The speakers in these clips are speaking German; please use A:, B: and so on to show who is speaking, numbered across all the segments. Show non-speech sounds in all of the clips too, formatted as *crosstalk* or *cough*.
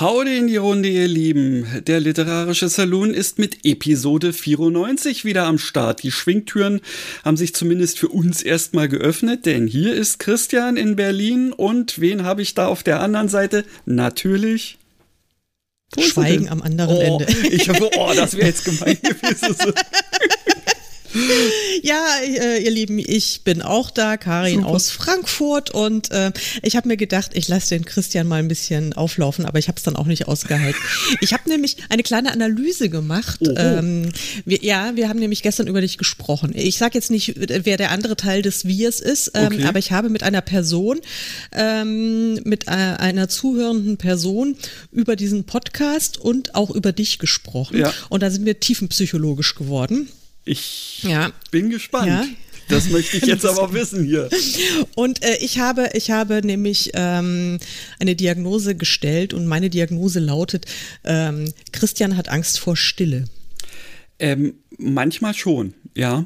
A: Haude in die Runde, ihr Lieben. Der literarische Saloon ist mit Episode 94 wieder am Start. Die Schwingtüren haben sich zumindest für uns erstmal geöffnet, denn hier ist Christian in Berlin und wen habe ich da auf der anderen Seite? Natürlich.
B: Schweigen am anderen
A: oh,
B: Ende.
A: Ich hoffe, oh, das wäre jetzt gemein *laughs* gewesen.
B: Ja, äh, ihr Lieben, ich bin auch da, Karin Super. aus Frankfurt und äh, ich habe mir gedacht, ich lasse den Christian mal ein bisschen auflaufen, aber ich habe es dann auch nicht ausgehalten. *laughs* Ich habe nämlich eine kleine Analyse gemacht. Ähm, wir, ja, wir haben nämlich gestern über dich gesprochen. Ich sage jetzt nicht, wer der andere Teil des Wirs ist, ähm, okay. aber ich habe mit einer Person, ähm, mit äh, einer zuhörenden Person über diesen Podcast und auch über dich gesprochen. Ja. Und da sind wir tiefenpsychologisch geworden.
A: Ich ja. bin gespannt. Ja. Das möchte ich *laughs* jetzt aber wissen hier.
B: Und äh, ich habe, ich habe nämlich ähm, eine Diagnose gestellt und meine Diagnose lautet: ähm, Christian hat Angst vor Stille.
A: Ähm, manchmal schon, ja.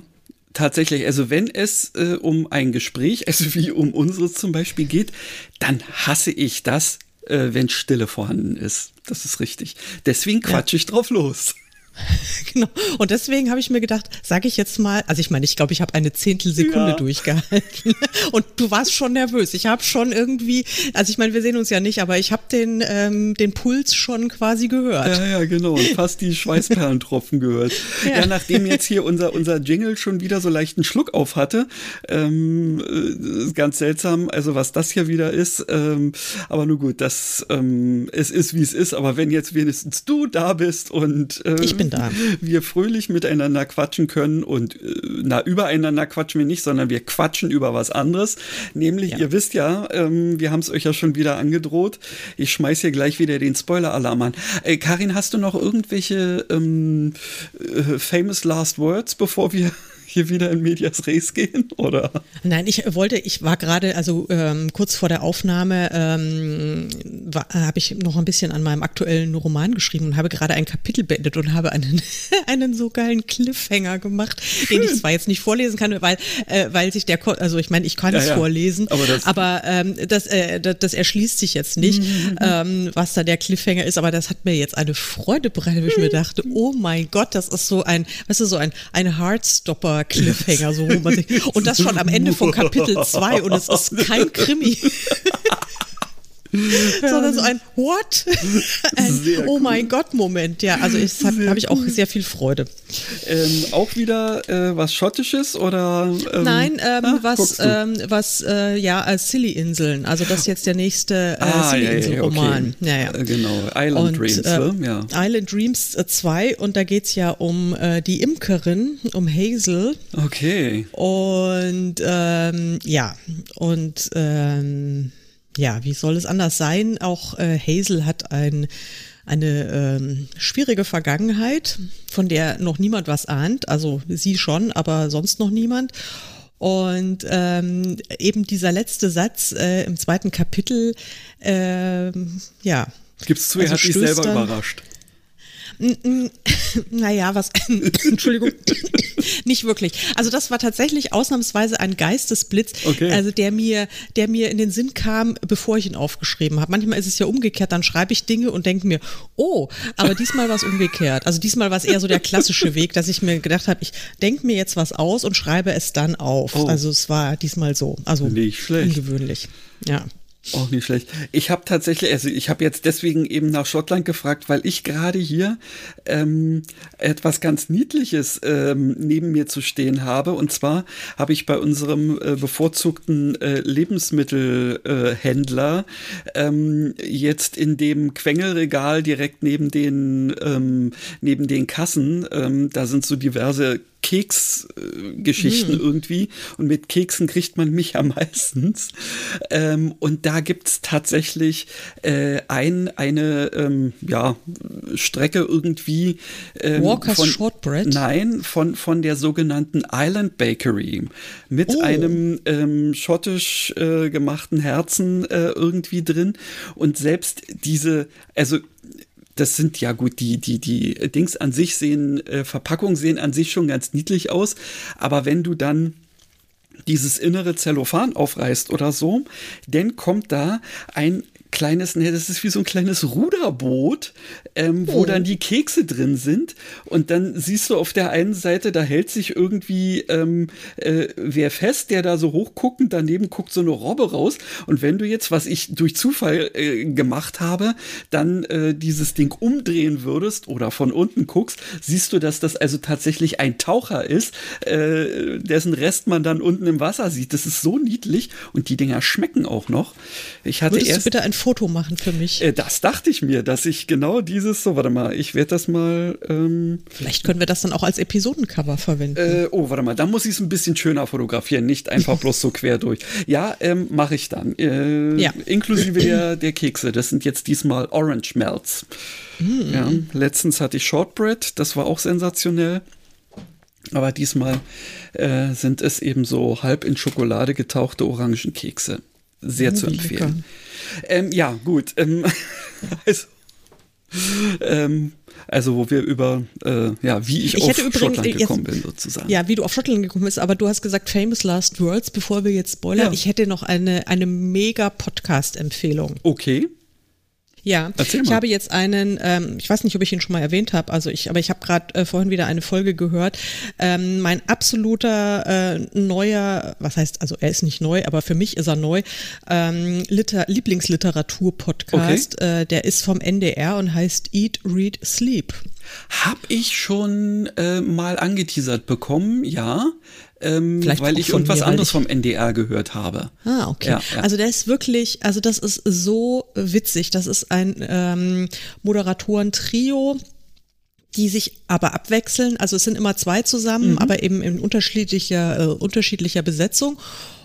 A: Tatsächlich, also wenn es äh, um ein Gespräch, *laughs* also wie um unseres zum Beispiel geht, dann hasse ich das, äh, wenn Stille vorhanden ist. Das ist richtig. Deswegen quatsche ja. ich drauf los. *laughs*
B: genau. Und deswegen habe ich mir gedacht, sage ich jetzt mal, also ich meine, ich glaube, ich habe eine Zehntelsekunde ja. durchgehalten *laughs* und du warst schon nervös. Ich habe schon irgendwie, also ich meine, wir sehen uns ja nicht, aber ich habe den, ähm, den Puls schon quasi gehört.
A: Ja, ja, genau. Und fast die Schweißperlentropfen *laughs* gehört. Ja. ja. nachdem jetzt hier unser, unser Jingle schon wieder so leichten Schluck auf hatte, ähm, äh, ganz seltsam, also was das hier wieder ist, ähm, aber nur gut, das, ähm, es ist wie es ist, aber wenn jetzt wenigstens du da bist und
B: ähm, ich bin da.
A: wir fröhlich miteinander quatschen können und äh, na, übereinander quatschen wir nicht, sondern wir quatschen über was anderes. Nämlich, ja. ihr wisst ja, ähm, wir haben es euch ja schon wieder angedroht. Ich schmeiß hier gleich wieder den Spoiler-Alarm an. Äh, Karin, hast du noch irgendwelche ähm, äh, famous last words, bevor wir hier wieder in Medias Res gehen, oder?
B: Nein, ich wollte, ich war gerade, also ähm, kurz vor der Aufnahme ähm, habe ich noch ein bisschen an meinem aktuellen Roman geschrieben und habe gerade ein Kapitel beendet und habe einen, *laughs* einen so geilen Cliffhanger gemacht, den ich zwar jetzt nicht vorlesen kann, weil, äh, weil sich der, also ich meine, ich kann ja, es ja. vorlesen, aber, das, aber ähm, das, äh, das, das, erschließt sich jetzt nicht, mhm. ähm, was da der Cliffhanger ist, aber das hat mir jetzt eine Freude bereitet, wo ich mir dachte, oh mein Gott, das ist so ein, weißt du, so ein, ein Heartstopper Cliffhanger, so wo man sich, und das schon am Ende von Kapitel 2 und es ist kein Krimi. *laughs* *laughs* sondern so ein What? *laughs* ein Oh mein Gott Moment. Ja, also ich habe hab ich auch sehr viel Freude.
A: Ähm, auch wieder äh, was Schottisches oder?
B: Ähm, Nein, ähm, ah, was ähm, was äh, ja als Silly Inseln. Also das ist jetzt der nächste äh, ah, Silly Insel Roman. Ja, ja,
A: okay. ja, ja. Genau, Island und, Dreams. Äh,
B: ne? ja. Island Dreams 2 äh, und da geht es ja um äh, die Imkerin, um Hazel.
A: Okay.
B: Und ähm, ja und ähm, ja, wie soll es anders sein? Auch äh, Hazel hat ein, eine ähm, schwierige Vergangenheit, von der noch niemand was ahnt. Also sie schon, aber sonst noch niemand. Und ähm, eben dieser letzte Satz äh, im zweiten Kapitel, äh, ja.
A: Gibt's zu, er also hat dich selber dann, überrascht. *laughs*
B: Naja, was, *laughs* Entschuldigung, *laughs* nicht wirklich. Also das war tatsächlich ausnahmsweise ein Geistesblitz, okay. also der mir, der mir in den Sinn kam, bevor ich ihn aufgeschrieben habe. Manchmal ist es ja umgekehrt, dann schreibe ich Dinge und denke mir, oh, aber diesmal war es umgekehrt. Also diesmal war es eher so der klassische Weg, dass ich mir gedacht habe, ich denke mir jetzt was aus und schreibe es dann auf. Oh. Also es war diesmal so, also
A: nicht schlecht.
B: ungewöhnlich. Ja.
A: Auch nicht schlecht. Ich habe tatsächlich, also ich habe jetzt deswegen eben nach Schottland gefragt, weil ich gerade hier ähm, etwas ganz Niedliches ähm, neben mir zu stehen habe. Und zwar habe ich bei unserem äh, bevorzugten äh, Lebensmittelhändler äh, ähm, jetzt in dem Quengelregal direkt neben den ähm, neben den Kassen, ähm, da sind so diverse Keksgeschichten äh, mm. irgendwie. Und mit Keksen kriegt man mich ja *laughs* meistens. Ähm, und da gibt's tatsächlich äh, ein, eine ähm, ja, Strecke irgendwie.
B: Ähm, Walker's von, Shortbread?
A: Nein, von, von der sogenannten Island Bakery. Mit oh. einem ähm, schottisch äh, gemachten Herzen äh, irgendwie drin. Und selbst diese, also das sind ja gut, die, die, die Dings an sich sehen, äh, Verpackungen sehen an sich schon ganz niedlich aus, aber wenn du dann dieses innere Zellophan aufreißt oder so, dann kommt da ein kleines, ne, das ist wie so ein kleines Ruderboot, ähm, wo oh. dann die Kekse drin sind. Und dann siehst du auf der einen Seite, da hält sich irgendwie ähm, äh, wer fest, der da so hochguckend, daneben guckt so eine Robbe raus. Und wenn du jetzt, was ich durch Zufall äh, gemacht habe, dann äh, dieses Ding umdrehen würdest oder von unten guckst, siehst du, dass das also tatsächlich ein Taucher ist, äh, dessen Rest man dann unten im Wasser sieht. Das ist so niedlich und die Dinger schmecken auch noch. Ich hatte
B: Würdest
A: erst
B: du bitte ein Foto machen für mich.
A: Äh, das dachte ich mir, dass ich genau dieses, so warte mal, ich werde das mal. Ähm,
B: Vielleicht können wir das dann auch als Episodencover verwenden.
A: Äh, oh, warte mal, da muss ich es ein bisschen schöner fotografieren, nicht einfach *laughs* bloß so quer durch. Ja, ähm, mache ich dann. Äh, ja. Inklusive der, der Kekse. Das sind jetzt diesmal Orange Melts. Mm. Ja, letztens hatte ich Shortbread, das war auch sensationell. Aber diesmal äh, sind es eben so halb in Schokolade getauchte Orangenkekse. Sehr zu empfehlen. Ähm, ja, gut. Ähm, *laughs* also, ähm, also, wo wir über, äh, ja, wie ich, ich auf übrigens, Schottland jetzt, gekommen bin, sozusagen.
B: Ja, wie du auf Schottland gekommen bist, aber du hast gesagt Famous Last Words, bevor wir jetzt spoilern. Ja. Ich hätte noch eine, eine mega Podcast-Empfehlung.
A: Okay.
B: Ja, ich habe jetzt einen, ähm, ich weiß nicht, ob ich ihn schon mal erwähnt habe, also ich, aber ich habe gerade äh, vorhin wieder eine Folge gehört. Ähm, mein absoluter äh, neuer, was heißt, also er ist nicht neu, aber für mich ist er neu, ähm, Liter Lieblingsliteratur-Podcast, okay. äh, der ist vom NDR und heißt Eat, Read, Sleep.
A: Hab ich schon äh, mal angeteasert bekommen, ja ähm, Vielleicht weil ich irgendwas anderes vom NDR gehört habe.
B: Ah, okay. Ja, ja. Also der ist wirklich, also das ist so witzig. Das ist ein ähm, Moderatoren-Trio die sich aber abwechseln. Also es sind immer zwei zusammen, mhm. aber eben in unterschiedlicher, äh, unterschiedlicher Besetzung.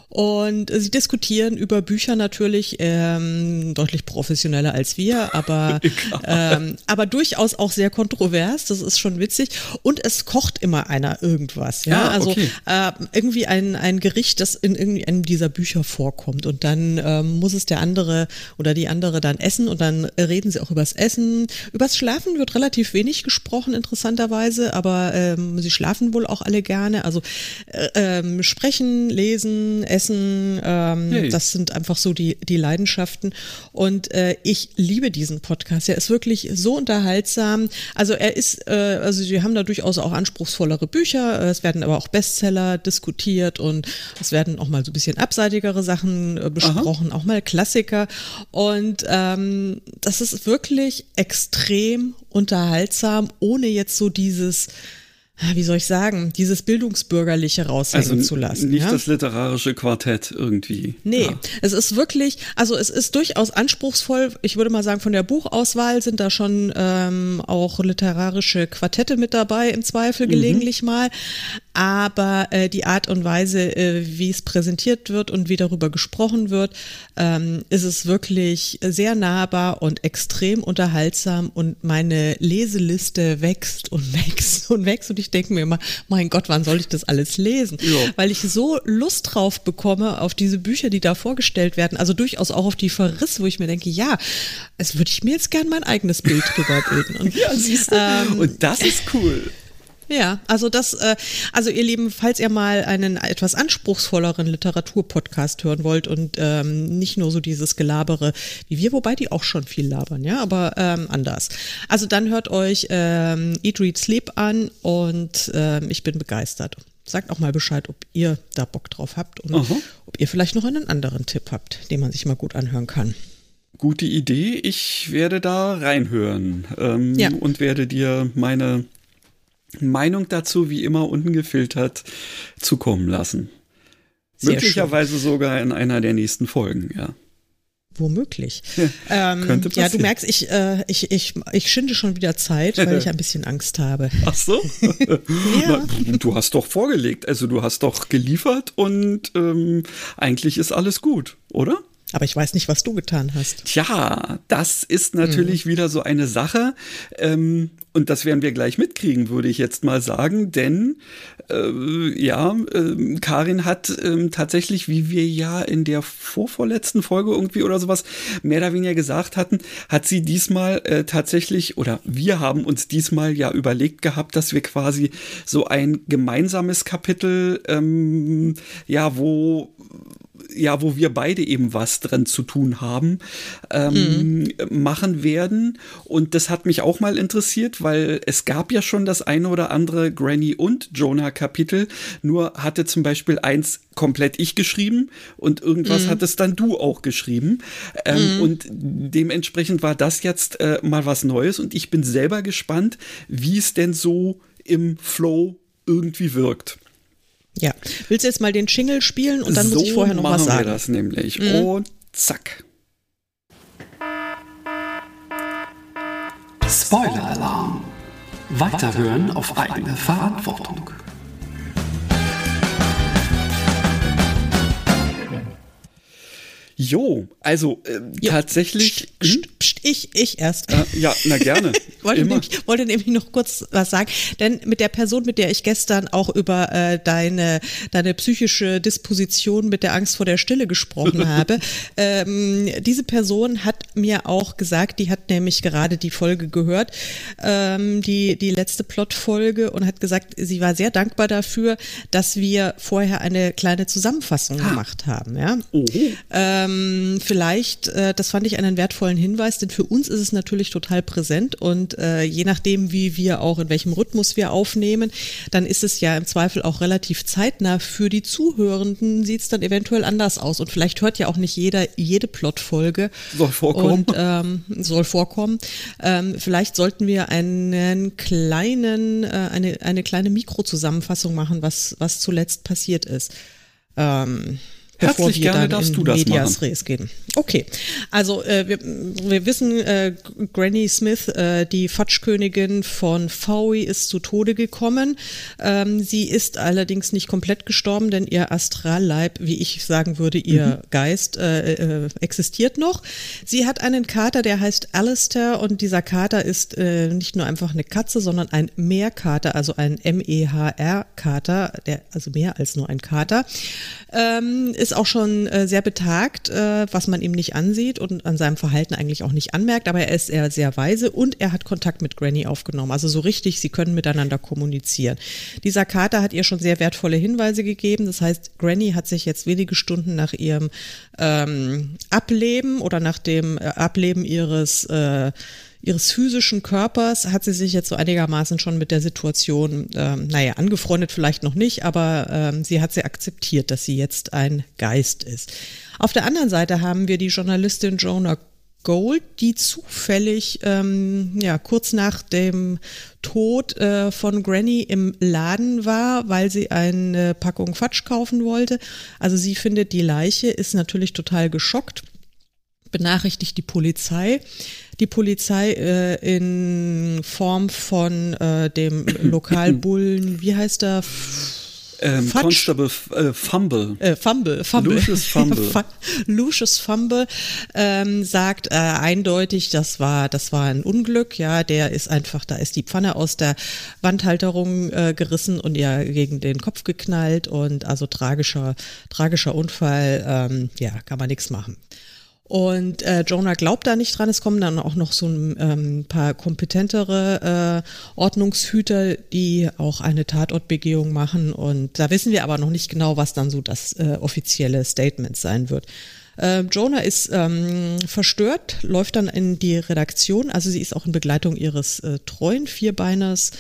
B: Und sie diskutieren über Bücher natürlich ähm, deutlich professioneller als wir, aber, *laughs* ähm, aber durchaus auch sehr kontrovers. Das ist schon witzig. Und es kocht immer einer irgendwas. Ja, ja also okay. äh, irgendwie ein, ein Gericht, das in irgendeinem dieser Bücher vorkommt. Und dann ähm, muss es der andere oder die andere dann essen und dann reden sie auch übers Essen. Übers Schlafen wird relativ wenig gesprochen, interessanterweise, aber ähm, sie schlafen wohl auch alle gerne. Also äh, ähm, sprechen, lesen, essen Essen. Ähm, hey. Das sind einfach so die, die Leidenschaften. Und äh, ich liebe diesen Podcast. Er ist wirklich so unterhaltsam. Also er ist, äh, also sie haben da durchaus auch anspruchsvollere Bücher. Es werden aber auch Bestseller diskutiert und es werden auch mal so ein bisschen abseitigere Sachen äh, besprochen, Aha. auch mal Klassiker. Und ähm, das ist wirklich extrem unterhaltsam, ohne jetzt so dieses wie soll ich sagen, dieses Bildungsbürgerliche raushängen also zu lassen.
A: Nicht ja? das literarische Quartett irgendwie.
B: Nee, ja. es ist wirklich, also es ist durchaus anspruchsvoll. Ich würde mal sagen, von der Buchauswahl sind da schon ähm, auch literarische Quartette mit dabei, im Zweifel mhm. gelegentlich mal aber äh, die Art und Weise, äh, wie es präsentiert wird und wie darüber gesprochen wird, ähm, ist es wirklich sehr nahbar und extrem unterhaltsam und meine Leseliste wächst und *laughs* wächst und wächst und ich denke mir immer, mein Gott, wann soll ich das alles lesen? Ja. Weil ich so Lust drauf bekomme auf diese Bücher, die da vorgestellt werden, also durchaus auch auf die Verriss, wo ich mir denke, ja, es würde ich mir jetzt gern mein eigenes Bild drüber bilden.
A: Und, *laughs* ja, siehst du. Ähm, und das ist cool.
B: Ja, also das, äh, also ihr Lieben, falls ihr mal einen etwas anspruchsvolleren Literaturpodcast hören wollt und ähm, nicht nur so dieses Gelabere wie wir, wobei die auch schon viel labern, ja, aber ähm, anders. Also dann hört euch ähm, Eat, Read, Sleep an und ähm, ich bin begeistert. Sagt auch mal Bescheid, ob ihr da Bock drauf habt und Aha. ob ihr vielleicht noch einen anderen Tipp habt, den man sich mal gut anhören kann.
A: Gute Idee. Ich werde da reinhören ähm, ja. und werde dir meine Meinung dazu wie immer ungefiltert zukommen lassen. Sehr Möglicherweise schön. sogar in einer der nächsten Folgen, ja.
B: Womöglich. ähm,
A: Könnte
B: ja, du merkst, ich, äh, ich, ich, ich schinde schon wieder Zeit, weil ich ein bisschen Angst habe.
A: Ach so? *laughs*
B: Ja.
A: Na, du hast doch vorgelegt, also du hast doch geliefert und ähm, eigentlich ist alles gut, oder?
B: Aber ich weiß nicht, was du getan hast.
A: Tja, das ist natürlich
B: Mhm.
A: wieder so eine Sache. Ähm, und das werden wir gleich mitkriegen, würde ich jetzt mal sagen. Denn äh, ja, ähm, Karin hat ähm, tatsächlich, wie wir ja in der vorvorletzten Folge irgendwie oder sowas mehr oder weniger gesagt hatten, hat sie diesmal äh, tatsächlich, oder wir haben uns diesmal ja überlegt gehabt, dass wir quasi so ein gemeinsames Kapitel, ähm, ja, wo ja, wo wir beide eben was dran zu tun haben, ähm, machen werden. Und das hat mich auch mal interessiert, weil es gab ja schon das eine oder andere Granny und Jonah Kapitel, nur hatte zum Beispiel eins komplett ich geschrieben und irgendwas hattest dann du auch geschrieben. Ähm, Und dementsprechend war das jetzt äh, mal was Neues und ich bin selber gespannt, wie es denn so im Flow irgendwie wirkt.
B: Ja. Willst du jetzt mal den Jingle spielen und dann
A: so
B: muss ich vorher noch
A: machen
B: was
A: wir
B: sagen?
A: das nämlich. Und zack.
C: Spoiler-Alarm. Weiterhören auf eigene Verantwortung.
A: Jo, also äh,
B: Ja.
A: tatsächlich.
B: Psst,
A: Hm?
B: psst, psst, ich, ich erst.
A: Äh, ja, na gerne. *laughs*
B: Ich wollte nämlich, wollte nämlich noch kurz was sagen, denn mit der Person, mit der ich gestern auch über äh, deine, deine psychische Disposition mit der Angst vor der Stille gesprochen *laughs* habe, ähm, diese Person hat mir auch gesagt, die hat nämlich gerade die Folge gehört, ähm, die, die letzte Plot-Folge und hat gesagt, sie war sehr dankbar dafür, dass wir vorher eine kleine Zusammenfassung gemacht haben. Ja?
A: Oh.
B: Ähm, vielleicht, äh, das fand ich einen wertvollen Hinweis, denn für uns ist es natürlich total präsent und äh, je nachdem, wie wir auch, in welchem Rhythmus wir aufnehmen, dann ist es ja im Zweifel auch relativ zeitnah. Für die Zuhörenden sieht es dann eventuell anders aus und vielleicht hört ja auch nicht jeder jede Plotfolge.
A: Soll vorkommen.
B: Und ähm, soll vorkommen. Ähm, vielleicht sollten wir einen kleinen, äh, eine, eine kleine Mikrozusammenfassung machen, was, was zuletzt passiert ist. Ähm, bevor
A: Herzlich
B: wir
A: gerne
B: dann
A: darfst
B: in
A: du das
B: Medias
A: machen.
B: Res gehen. Okay, also äh, wir, wir wissen, äh, Granny Smith, äh, die Fatschkönigin von Fowie, ist zu Tode gekommen. Ähm, sie ist allerdings nicht komplett gestorben, denn ihr Astralleib, wie ich sagen würde, ihr
A: Mhm.
B: Geist äh, äh, existiert noch. Sie hat einen Kater, der heißt Alistair und dieser Kater ist äh, nicht nur einfach eine Katze, sondern ein Meerkater, also ein M-E-H-R-Kater, der also mehr als nur ein Kater. Ähm, ist auch schon äh, sehr betagt, äh, was man ihm nicht ansieht und an seinem Verhalten eigentlich auch nicht anmerkt, aber er ist eher sehr weise und er hat Kontakt mit Granny aufgenommen. Also so richtig, sie können miteinander kommunizieren. Dieser Kater hat ihr schon sehr wertvolle Hinweise gegeben. Das heißt, Granny hat sich jetzt wenige Stunden nach ihrem ähm, Ableben oder nach dem äh, Ableben ihres äh, ihres physischen Körpers hat sie sich jetzt so einigermaßen schon mit der Situation, ähm, naja, angefreundet vielleicht noch nicht, aber ähm, sie hat sie akzeptiert, dass sie jetzt ein Geist ist. Auf der anderen Seite haben wir die Journalistin Jonah Gold, die zufällig ähm, ja kurz nach dem Tod äh, von Granny im Laden war, weil sie eine Packung Fatsch kaufen wollte. Also sie findet die Leiche, ist natürlich total geschockt benachrichtigt die Polizei. Die Polizei äh, in Form von äh, dem *coughs* Lokalbullen, wie heißt er?
A: Ähm. Constable äh, Fumble.
B: Äh, Fumble, Fumble.
A: Lucius Fumble. *laughs*
B: Lucius Fumble ähm, sagt äh, eindeutig, das war, das war ein Unglück. Ja, der ist einfach, da ist die Pfanne aus der Wandhalterung äh, gerissen und ihr gegen den Kopf geknallt und also tragischer, tragischer Unfall. Ähm, ja, kann man nichts machen. Und äh, Jonah glaubt da nicht dran. Es kommen dann auch noch so ein ähm, paar kompetentere äh, Ordnungshüter, die auch eine Tatortbegehung machen. Und da wissen wir aber noch nicht genau, was dann so das äh, offizielle Statement sein wird. Äh, Jonah ist ähm, verstört, läuft dann in die Redaktion. Also sie ist auch in Begleitung ihres äh, treuen Vierbeiners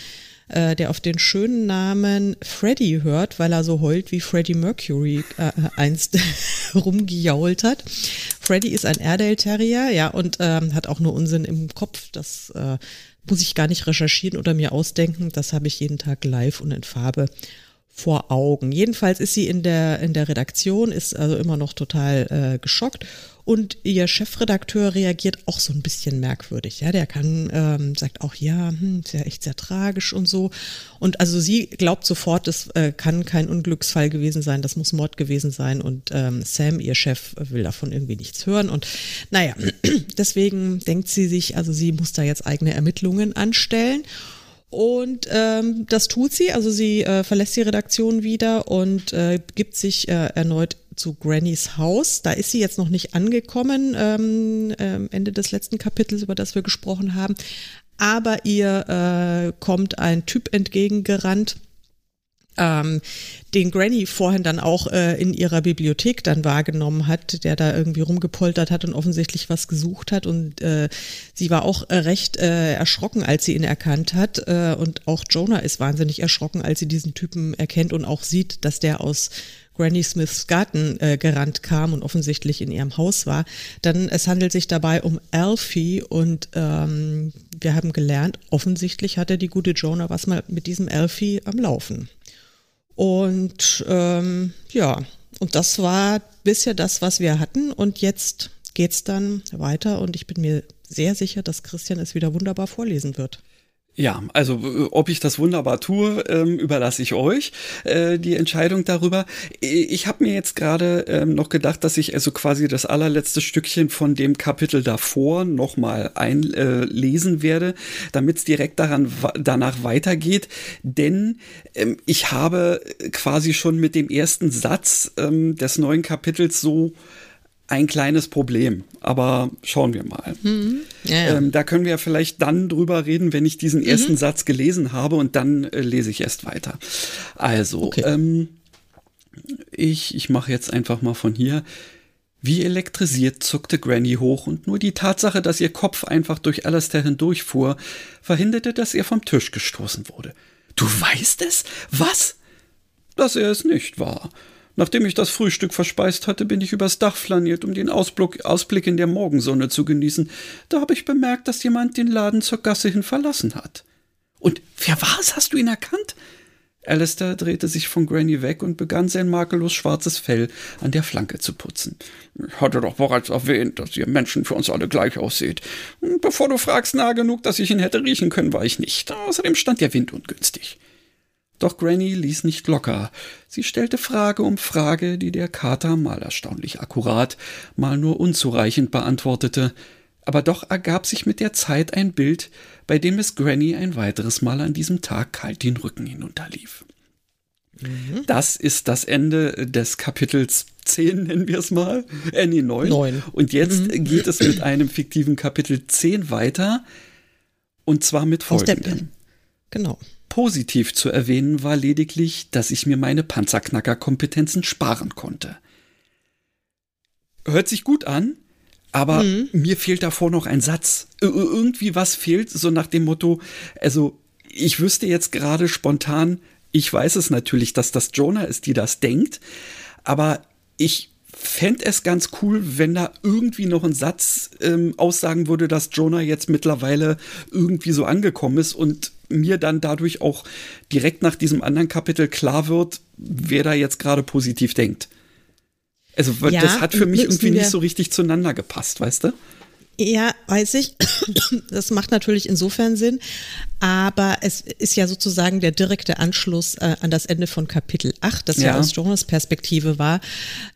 B: äh, der auf den schönen Namen Freddy hört, weil er so heult, wie Freddie Mercury äh, einst *laughs* rumgejault hat. Freddy ist ein Airedale Terrier, ja, und ähm, hat auch nur Unsinn im Kopf. Das äh, muss ich gar nicht recherchieren oder mir ausdenken. Das habe ich jeden Tag live und in Farbe vor Augen. Jedenfalls ist sie in der, in der Redaktion, ist also immer noch total äh, geschockt und ihr Chefredakteur reagiert auch so ein bisschen merkwürdig. Ja, der kann, ähm, sagt auch, ja, hm, ist ja echt sehr tragisch und so. Und also sie glaubt sofort, es äh, kann kein Unglücksfall gewesen sein, das muss Mord gewesen sein. Und ähm, Sam, ihr Chef, will davon irgendwie nichts hören. Und naja, *clears throat* deswegen denkt sie sich, also sie muss da jetzt eigene Ermittlungen anstellen. Und ähm, das tut sie, also sie äh, verlässt die Redaktion wieder und äh, gibt sich äh, erneut zu Grannys Haus. Da ist sie jetzt noch nicht angekommen, ähm, äh, Ende des letzten Kapitels, über das wir gesprochen haben. Aber ihr äh, kommt ein Typ entgegengerannt, ähm, den Granny vorhin dann auch äh, in ihrer Bibliothek dann wahrgenommen hat, der da irgendwie rumgepoltert hat und offensichtlich was gesucht hat. Und äh, sie war auch äh, recht äh, erschrocken, als sie ihn erkannt hat. Äh, und auch Jonah ist wahnsinnig erschrocken, als sie diesen Typen erkennt und auch sieht, dass der aus Granny Smiths Garten äh, gerannt kam und offensichtlich in ihrem Haus war. Dann es handelt sich dabei um Alfie und ähm, wir haben gelernt, offensichtlich hatte die gute Jonah was mal mit diesem Alfie am Laufen. Und ähm, ja, und das war bisher das, was wir hatten. Und jetzt geht's dann weiter und ich bin mir sehr sicher, dass Christian es wieder wunderbar vorlesen wird.
A: Ja, also äh, ob ich das wunderbar tue, ähm, überlasse ich euch äh, die Entscheidung darüber. Ich habe mir jetzt gerade ähm, noch gedacht, dass ich also quasi das allerletzte Stückchen von dem Kapitel davor nochmal einlesen äh, werde, damit es direkt daran danach weitergeht. Denn ähm, ich habe quasi schon mit dem ersten Satz ähm, des neuen Kapitels so ein kleines Problem, aber schauen wir mal. Mhm. Ja, ja. Ähm, da können wir vielleicht dann drüber reden, wenn ich diesen ersten mhm. Satz gelesen habe und dann äh, lese ich erst weiter. Also, okay. ähm, ich, ich mache jetzt einfach mal von hier. Wie elektrisiert zuckte Granny hoch und nur die Tatsache, dass ihr Kopf einfach durch Alastair hindurchfuhr, verhinderte, dass er vom Tisch gestoßen wurde. Du weißt es? Was? Dass er es nicht war. Nachdem ich das Frühstück verspeist hatte, bin ich übers Dach flaniert, um den Ausblick, Ausblick in der Morgensonne zu genießen. Da habe ich bemerkt, dass jemand den Laden zur Gasse hin verlassen hat. Und wer war es? Hast du ihn erkannt? Alistair drehte sich von Granny weg und begann sein makellos schwarzes Fell an der Flanke zu putzen. Ich hatte doch bereits erwähnt, dass ihr Menschen für uns alle gleich aussieht. Bevor du fragst, nah genug, dass ich ihn hätte riechen können, war ich nicht. Außerdem stand der Wind ungünstig. Doch Granny ließ nicht locker. Sie stellte Frage um Frage, die der Kater mal erstaunlich akkurat, mal nur unzureichend beantwortete. Aber doch ergab sich mit der Zeit ein Bild, bei dem es Granny ein weiteres Mal an diesem Tag kalt den Rücken hinunterlief. Mhm. Das ist das Ende des Kapitels 10, nennen wir es mal. Äh, nee, 9. 9. Und jetzt mhm. geht es mit einem fiktiven Kapitel 10 weiter. Und zwar mit folgendem.
B: Genau.
A: Positiv zu erwähnen war lediglich, dass ich mir meine Panzerknackerkompetenzen sparen konnte. Hört sich gut an, aber mhm. mir fehlt davor noch ein Satz. irgendwie was fehlt, so nach dem Motto, also ich wüsste jetzt gerade spontan, ich weiß es natürlich, dass das Jonah ist, die das denkt, aber ich fände es ganz cool, wenn da irgendwie noch ein Satz ähm, aussagen würde, dass Jonah jetzt mittlerweile irgendwie so angekommen ist und mir dann dadurch auch direkt nach diesem anderen Kapitel klar wird, wer da jetzt gerade positiv denkt. Also ja, das hat für mich irgendwie nicht so richtig zueinander gepasst, weißt du?
B: Ja, weiß ich. *coughs* Das macht natürlich insofern Sinn. Aber es ist ja sozusagen der direkte Anschluss äh, an das Ende von Kapitel 8, das ja, ja aus Jonas Perspektive war.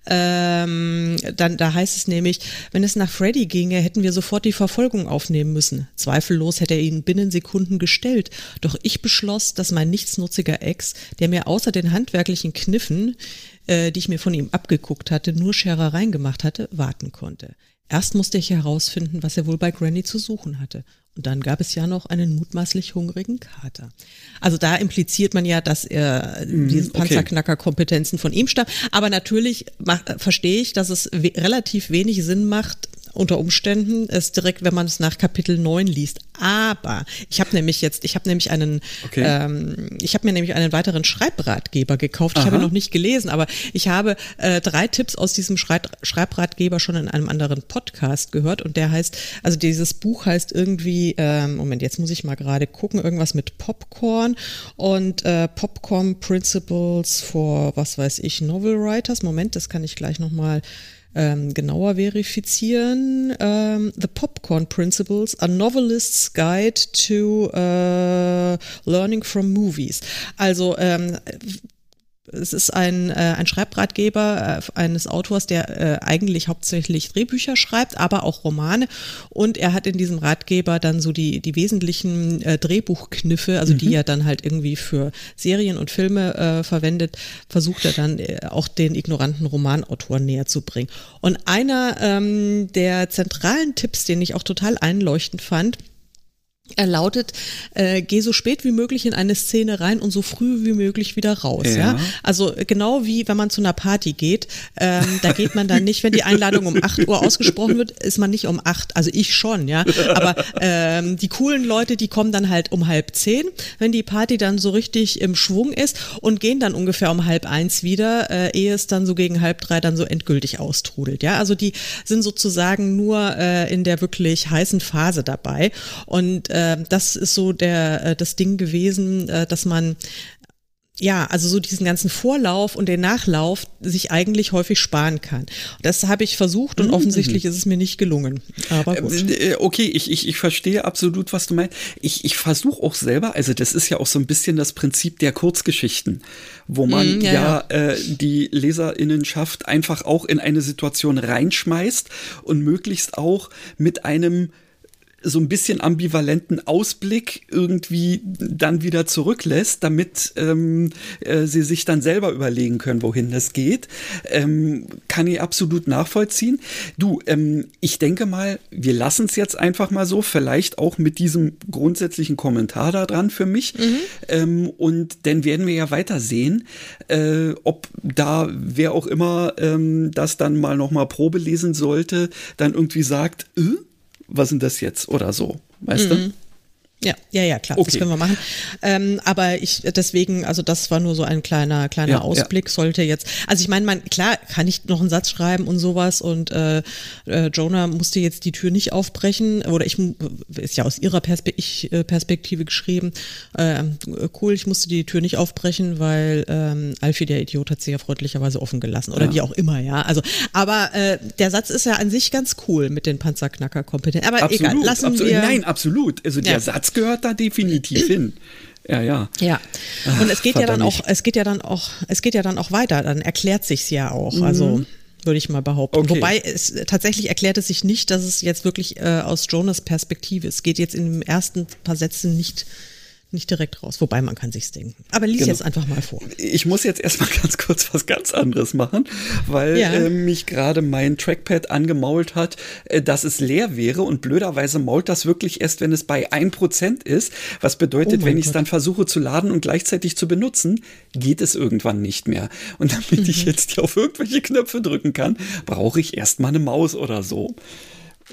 B: Ähm, dann, da heißt es nämlich, wenn es nach Freddy ginge, hätten wir sofort die Verfolgung aufnehmen müssen. Zweifellos hätte er ihn binnen Sekunden gestellt. Doch ich beschloss, dass mein nichtsnutziger Ex, der mir außer den handwerklichen Kniffen, äh, die ich mir von ihm abgeguckt hatte, nur Scherereien gemacht hatte, warten konnte. Erst musste ich herausfinden, was er wohl bei Granny zu suchen hatte. Und dann gab es ja noch einen mutmaßlich hungrigen Kater. Also da impliziert man ja, dass er mm, diese Panzerknacker-Kompetenzen von ihm stammt. Aber natürlich mach, verstehe ich, dass es we relativ wenig Sinn macht, unter Umständen es direkt, wenn man es nach Kapitel 9 liest. Aber ich habe nämlich jetzt, ich habe nämlich einen, okay. ähm, ich habe mir nämlich einen weiteren Schreibratgeber gekauft. Ich Aha. habe ihn noch nicht gelesen, aber ich habe äh, drei Tipps aus diesem Schreib Schreibratgeber schon in einem anderen Podcast gehört und der heißt, also dieses Buch heißt irgendwie, ähm, Moment, jetzt muss ich mal gerade gucken, irgendwas mit Popcorn und äh, Popcorn Principles for, was weiß ich, Novel Writers. Moment, das kann ich gleich nochmal mal ähm, genauer verifizieren. Ähm, The Popcorn Principles, A Novelist's Guide to uh, Learning from Movies. Also ähm, es ist ein, äh, ein Schreibratgeber äh, eines Autors, der äh, eigentlich hauptsächlich Drehbücher schreibt, aber auch Romane. Und er hat in diesem Ratgeber dann so die, die wesentlichen äh, Drehbuchkniffe, also mhm. die er dann halt irgendwie für Serien und Filme äh, verwendet, versucht er dann äh, auch den ignoranten Romanautoren näher zu bringen. Und einer ähm, der zentralen Tipps, den ich auch total einleuchtend fand, er lautet, äh, geh so spät wie möglich in eine Szene rein und so früh wie möglich wieder raus. Ja. ja? Also genau wie wenn man zu einer Party geht, ähm, da geht man dann nicht, wenn die Einladung um 8 Uhr ausgesprochen wird, ist man nicht um 8. Also ich schon, ja. Aber ähm, die coolen Leute, die kommen dann halt um halb zehn, wenn die Party dann so richtig im Schwung ist und gehen dann ungefähr um halb eins wieder, äh, ehe es dann so gegen halb drei dann so endgültig austrudelt. Ja, also die sind sozusagen nur äh, in der wirklich heißen Phase dabei und äh, äh, das ist so der, äh, das Ding gewesen, äh, dass man ja, also so diesen ganzen Vorlauf und den Nachlauf sich eigentlich häufig sparen kann. Das habe ich versucht und mhm. offensichtlich ist es mir nicht gelungen. Aber gut.
A: Äh, okay, ich, ich, ich verstehe absolut, was du meinst. Ich, ich versuche auch selber, also das ist ja auch so ein bisschen das Prinzip der Kurzgeschichten, wo man mhm, ja, ja, ja. Äh, die Leserinnenschaft einfach auch in eine Situation reinschmeißt und möglichst auch mit einem so ein bisschen ambivalenten Ausblick irgendwie dann wieder zurücklässt, damit ähm, äh, sie sich dann selber überlegen können, wohin das geht. Ähm, kann ich absolut nachvollziehen. Du, ähm, ich denke mal, wir lassen es jetzt einfach mal so, vielleicht auch mit diesem grundsätzlichen Kommentar da dran für mich. Mhm. Ähm, und dann werden wir ja weiter sehen, äh, ob da wer auch immer ähm, das dann mal nochmal Probe lesen sollte, dann irgendwie sagt, äh, was sind das jetzt oder so, weißt mhm. du?
B: Ja, ja, ja, klar, okay. das können wir machen. Ähm, aber ich deswegen, also das war nur so ein kleiner, kleiner ja, Ausblick. Ja. Sollte jetzt, also ich meine, man klar kann ich noch einen Satz schreiben und sowas und äh, äh, Jonah musste jetzt die Tür nicht aufbrechen oder ich ist ja aus ihrer Perspe ich, äh, Perspektive geschrieben. Äh, cool, ich musste die Tür nicht aufbrechen, weil ähm, Alfie der Idiot hat sie ja freundlicherweise offen gelassen oder ja. wie auch immer, ja. Also, aber äh, der Satz ist ja an sich ganz cool mit den Panzerknacker-Kompetenzen. Aber absolut, egal, lassen
A: absolut,
B: wir.
A: Nein, absolut. Also der Satz gehört da definitiv hin. Ja, ja.
B: Ja. Und es geht ja dann auch, es geht ja dann auch, es geht ja dann auch weiter, dann erklärt sich's ja auch. Mhm. Also würde ich mal behaupten. Okay. Wobei es tatsächlich erklärt es sich nicht, dass es jetzt wirklich äh, aus Jonas Perspektive ist. Es geht jetzt in den ersten paar Sätzen nicht nicht direkt raus, wobei man kann sich's denken. Aber lies genau. jetzt einfach mal vor.
A: Ich muss jetzt erstmal *laughs* ganz kurz was ganz anderes machen, weil ja. äh, mich gerade mein Trackpad angemault hat, äh, dass es leer wäre und blöderweise mault das wirklich erst, wenn es bei 1% ist, was bedeutet, oh wenn ich es dann versuche zu laden und gleichzeitig zu benutzen, geht es irgendwann nicht mehr. Und damit mhm. ich jetzt hier auf irgendwelche Knöpfe drücken kann, brauche ich erstmal eine Maus oder so.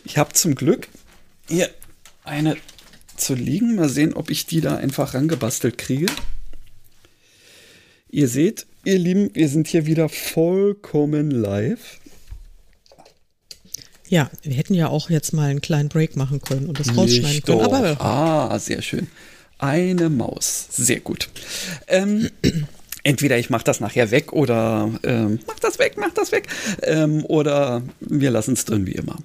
A: Ich habe zum Glück hier eine zu liegen. Mal sehen, ob ich die da einfach rangebastelt kriege. Ihr seht, ihr Lieben, wir sind hier wieder vollkommen live.
B: Ja, wir hätten ja auch jetzt mal einen kleinen Break machen können und das rausschneiden Nicht können. Aber
A: ah, sehr schön. Eine Maus. Sehr gut. Ähm, *clears throat* entweder ich mache das nachher weg oder ähm, mach das weg, mach das weg. Ähm, oder wir lassen es drin wie immer.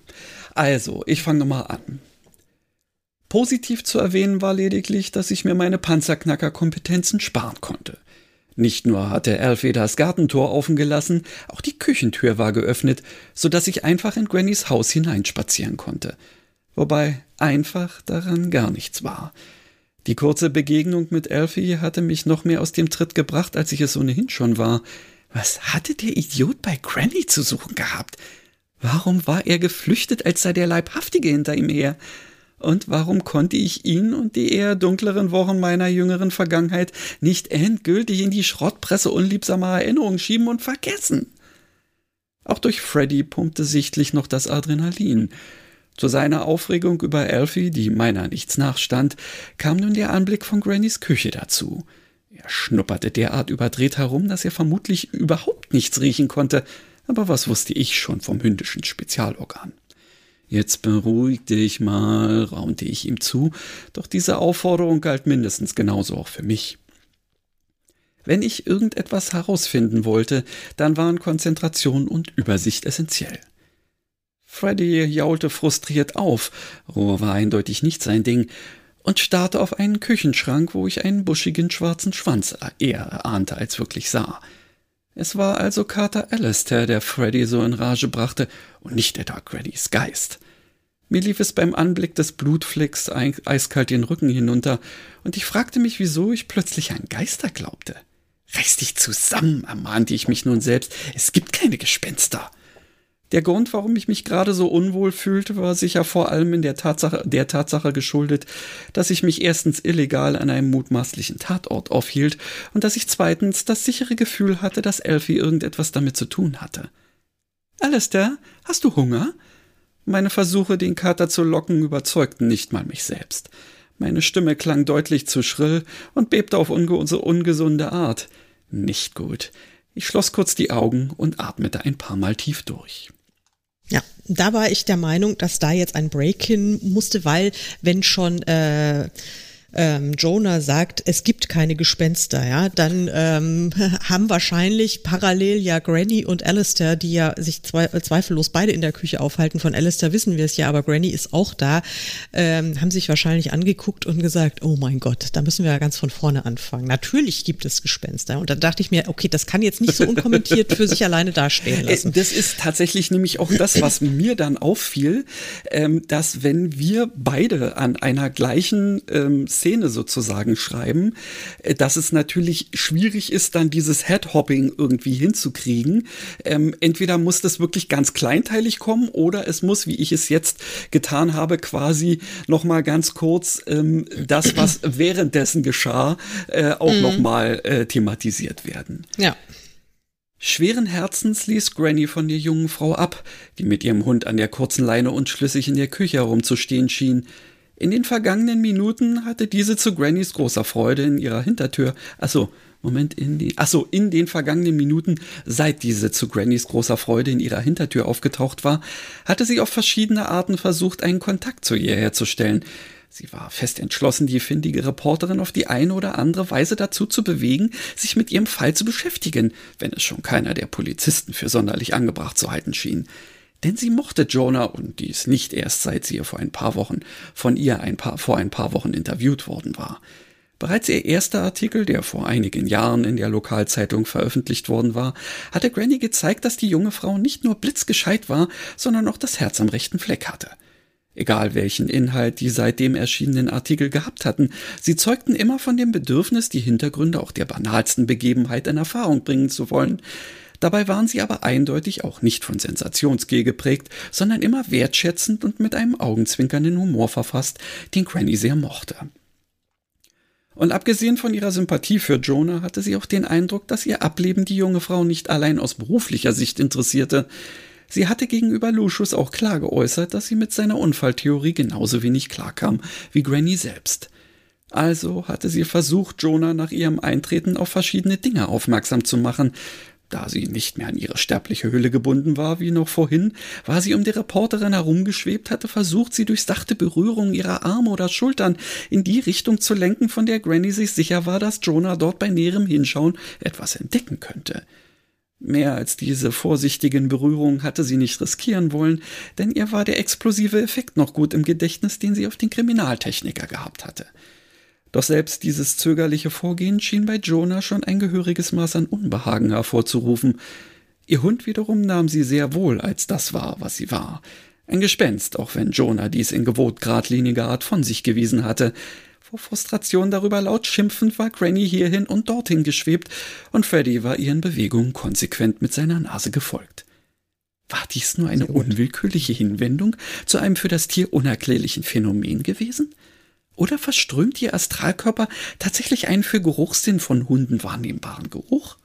A: Also, ich fange nochmal an. Positiv zu erwähnen war lediglich, dass ich mir meine Panzerknacker-Kompetenzen sparen konnte. Nicht nur hatte Alfie das Gartentor offen gelassen, auch die Küchentür war geöffnet, so dass ich einfach in Grannys Haus hineinspazieren konnte. Wobei einfach daran gar nichts war. Die kurze Begegnung mit Alfie hatte mich noch mehr aus dem Tritt gebracht, als ich es ohnehin schon war. Was hatte der Idiot bei Granny zu suchen gehabt? Warum war er geflüchtet, als sei der Leibhaftige hinter ihm her? Und warum konnte ich ihn und die eher dunkleren Wochen meiner jüngeren Vergangenheit nicht endgültig in die Schrottpresse unliebsamer Erinnerungen schieben und vergessen? Auch durch Freddy pumpte sichtlich noch das Adrenalin. Zu seiner Aufregung über Alfie, die meiner nichts nachstand, kam nun der Anblick von Grannys Küche dazu. Er schnupperte derart überdreht herum, dass er vermutlich überhaupt nichts riechen konnte, aber was wusste ich schon vom hündischen Spezialorgan? Jetzt beruhig dich mal, raunte ich ihm zu, doch diese Aufforderung galt mindestens genauso auch für mich. Wenn ich irgendetwas herausfinden wollte, dann waren Konzentration und Übersicht essentiell. Freddy jaulte frustriert auf, Ruhe war eindeutig nicht sein Ding, und starrte auf einen Küchenschrank, wo ich einen buschigen schwarzen Schwanz eher ahnte als wirklich sah. Es war also Carter Alistair, der Freddy so in Rage brachte, und nicht der Dark Reddys Geist. Mir lief es beim Anblick des Blutflecks eiskalt den Rücken hinunter, und ich fragte mich, wieso ich plötzlich an Geister glaubte. Reiß dich zusammen, ermahnte ich mich nun selbst. Es gibt keine Gespenster. Der Grund, warum ich mich gerade so unwohl fühlte, war sicher vor allem in der Tatsache, der Tatsache geschuldet, dass ich mich erstens illegal an einem mutmaßlichen Tatort aufhielt und dass ich zweitens das sichere Gefühl hatte, dass Elfie irgendetwas damit zu tun hatte. Alistair, hast du Hunger? Meine Versuche, den Kater zu locken, überzeugten nicht mal mich selbst. Meine Stimme klang deutlich zu schrill und bebte auf unge ungesunde Art. Nicht gut. Ich schloss kurz die Augen und atmete ein paar Mal tief durch.
B: Da war ich der Meinung, dass da jetzt ein Break hin musste, weil wenn schon äh, ähm, Jonah sagt, es gibt keine Gespenster, ja, dann ähm, *laughs* haben wahrscheinlich parallel ja Granny und Alistair, die ja sich zwe zweifellos beide in der Küche aufhalten. Von Alistair wissen wir es ja, aber Granny ist auch da, ähm, haben sich wahrscheinlich angeguckt und gesagt, oh mein Gott, da müssen wir ja ganz von vorne anfangen. Natürlich gibt es Gespenster. Und da dachte ich mir, okay, das kann jetzt nicht so unkommentiert für sich alleine dastehen lassen.
A: Das ist tatsächlich nämlich auch das, was mir dann auffiel, ähm, dass wenn wir beide an einer gleichen ähm, Szene sozusagen schreiben, äh, dass es natürlich schwierig ist, dann dieses Headhopping irgendwie hinzukriegen. Ähm, entweder muss das wirklich ganz kleinteilig kommen oder es muss, wie ich es jetzt getan habe, quasi noch mal ganz kurz ähm, das, was *clears throat* währenddessen geschah, äh, auch mhm. noch mal äh, thematisiert werden.
B: Ja.
A: Schweren Herzens ließ Granny von der jungen Frau ab, die mit ihrem Hund an der kurzen Leine unschlüssig in der Küche herumzustehen schien. In den vergangenen Minuten hatte diese zu Grannys großer Freude in ihrer Hintertür, achso, Moment, in die, achso, in den vergangenen Minuten, seit diese zu Grannys großer Freude in ihrer Hintertür aufgetaucht war, hatte sie auf verschiedene Arten versucht, einen Kontakt zu ihr herzustellen. Sie war fest entschlossen, die findige Reporterin auf die eine oder andere Weise dazu zu bewegen, sich mit ihrem Fall zu beschäftigen, wenn es schon keiner der Polizisten für sonderlich angebracht zu halten schien denn sie mochte Jonah und dies nicht erst seit sie vor ein paar Wochen von ihr ein paar, vor ein paar Wochen interviewt worden war. Bereits ihr erster Artikel, der vor einigen Jahren in der Lokalzeitung veröffentlicht worden war, hatte Granny gezeigt, dass die junge Frau nicht nur blitzgescheit war, sondern auch das Herz am rechten Fleck hatte. Egal welchen Inhalt die seitdem erschienenen Artikel gehabt hatten, sie zeugten immer von dem Bedürfnis, die Hintergründe auch der banalsten Begebenheit in Erfahrung bringen zu wollen, Dabei waren sie aber eindeutig auch nicht von Sensationsgier geprägt, sondern immer wertschätzend und mit einem augenzwinkernden Humor verfasst, den Granny sehr mochte. Und abgesehen von ihrer Sympathie für Jonah hatte sie auch den Eindruck, dass ihr Ableben die junge Frau nicht allein aus beruflicher Sicht interessierte. Sie hatte gegenüber Lucius auch klar geäußert, dass sie mit seiner Unfalltheorie genauso wenig klarkam wie Granny selbst. Also hatte sie versucht, Jonah nach ihrem Eintreten auf verschiedene Dinge aufmerksam zu machen, da sie nicht mehr an ihre sterbliche Hülle gebunden war wie noch vorhin, war sie um die Reporterin herumgeschwebt, hatte versucht, sie durch sachte Berührung ihrer Arme oder Schultern in die Richtung zu lenken, von der Granny sich sicher war, dass Jonah dort bei näherem Hinschauen etwas entdecken könnte. Mehr als diese vorsichtigen Berührungen hatte sie nicht riskieren wollen, denn ihr war der explosive Effekt noch gut im Gedächtnis, den sie auf den Kriminaltechniker gehabt hatte. Doch selbst dieses zögerliche Vorgehen schien bei Jonah schon ein gehöriges Maß an Unbehagen hervorzurufen. Ihr Hund wiederum nahm sie sehr wohl als das wahr, was sie war. Ein Gespenst, auch wenn Jonah dies in gewohnt geradliniger Art von sich gewiesen hatte. Vor Frustration darüber laut schimpfend war Granny hierhin und dorthin geschwebt, und Freddy war ihren Bewegungen konsequent mit seiner Nase gefolgt. War dies nur eine unwillkürliche Hinwendung zu einem für das Tier unerklärlichen Phänomen gewesen? Oder verströmt Ihr Astralkörper tatsächlich einen für Geruchssinn von Hunden wahrnehmbaren Geruch?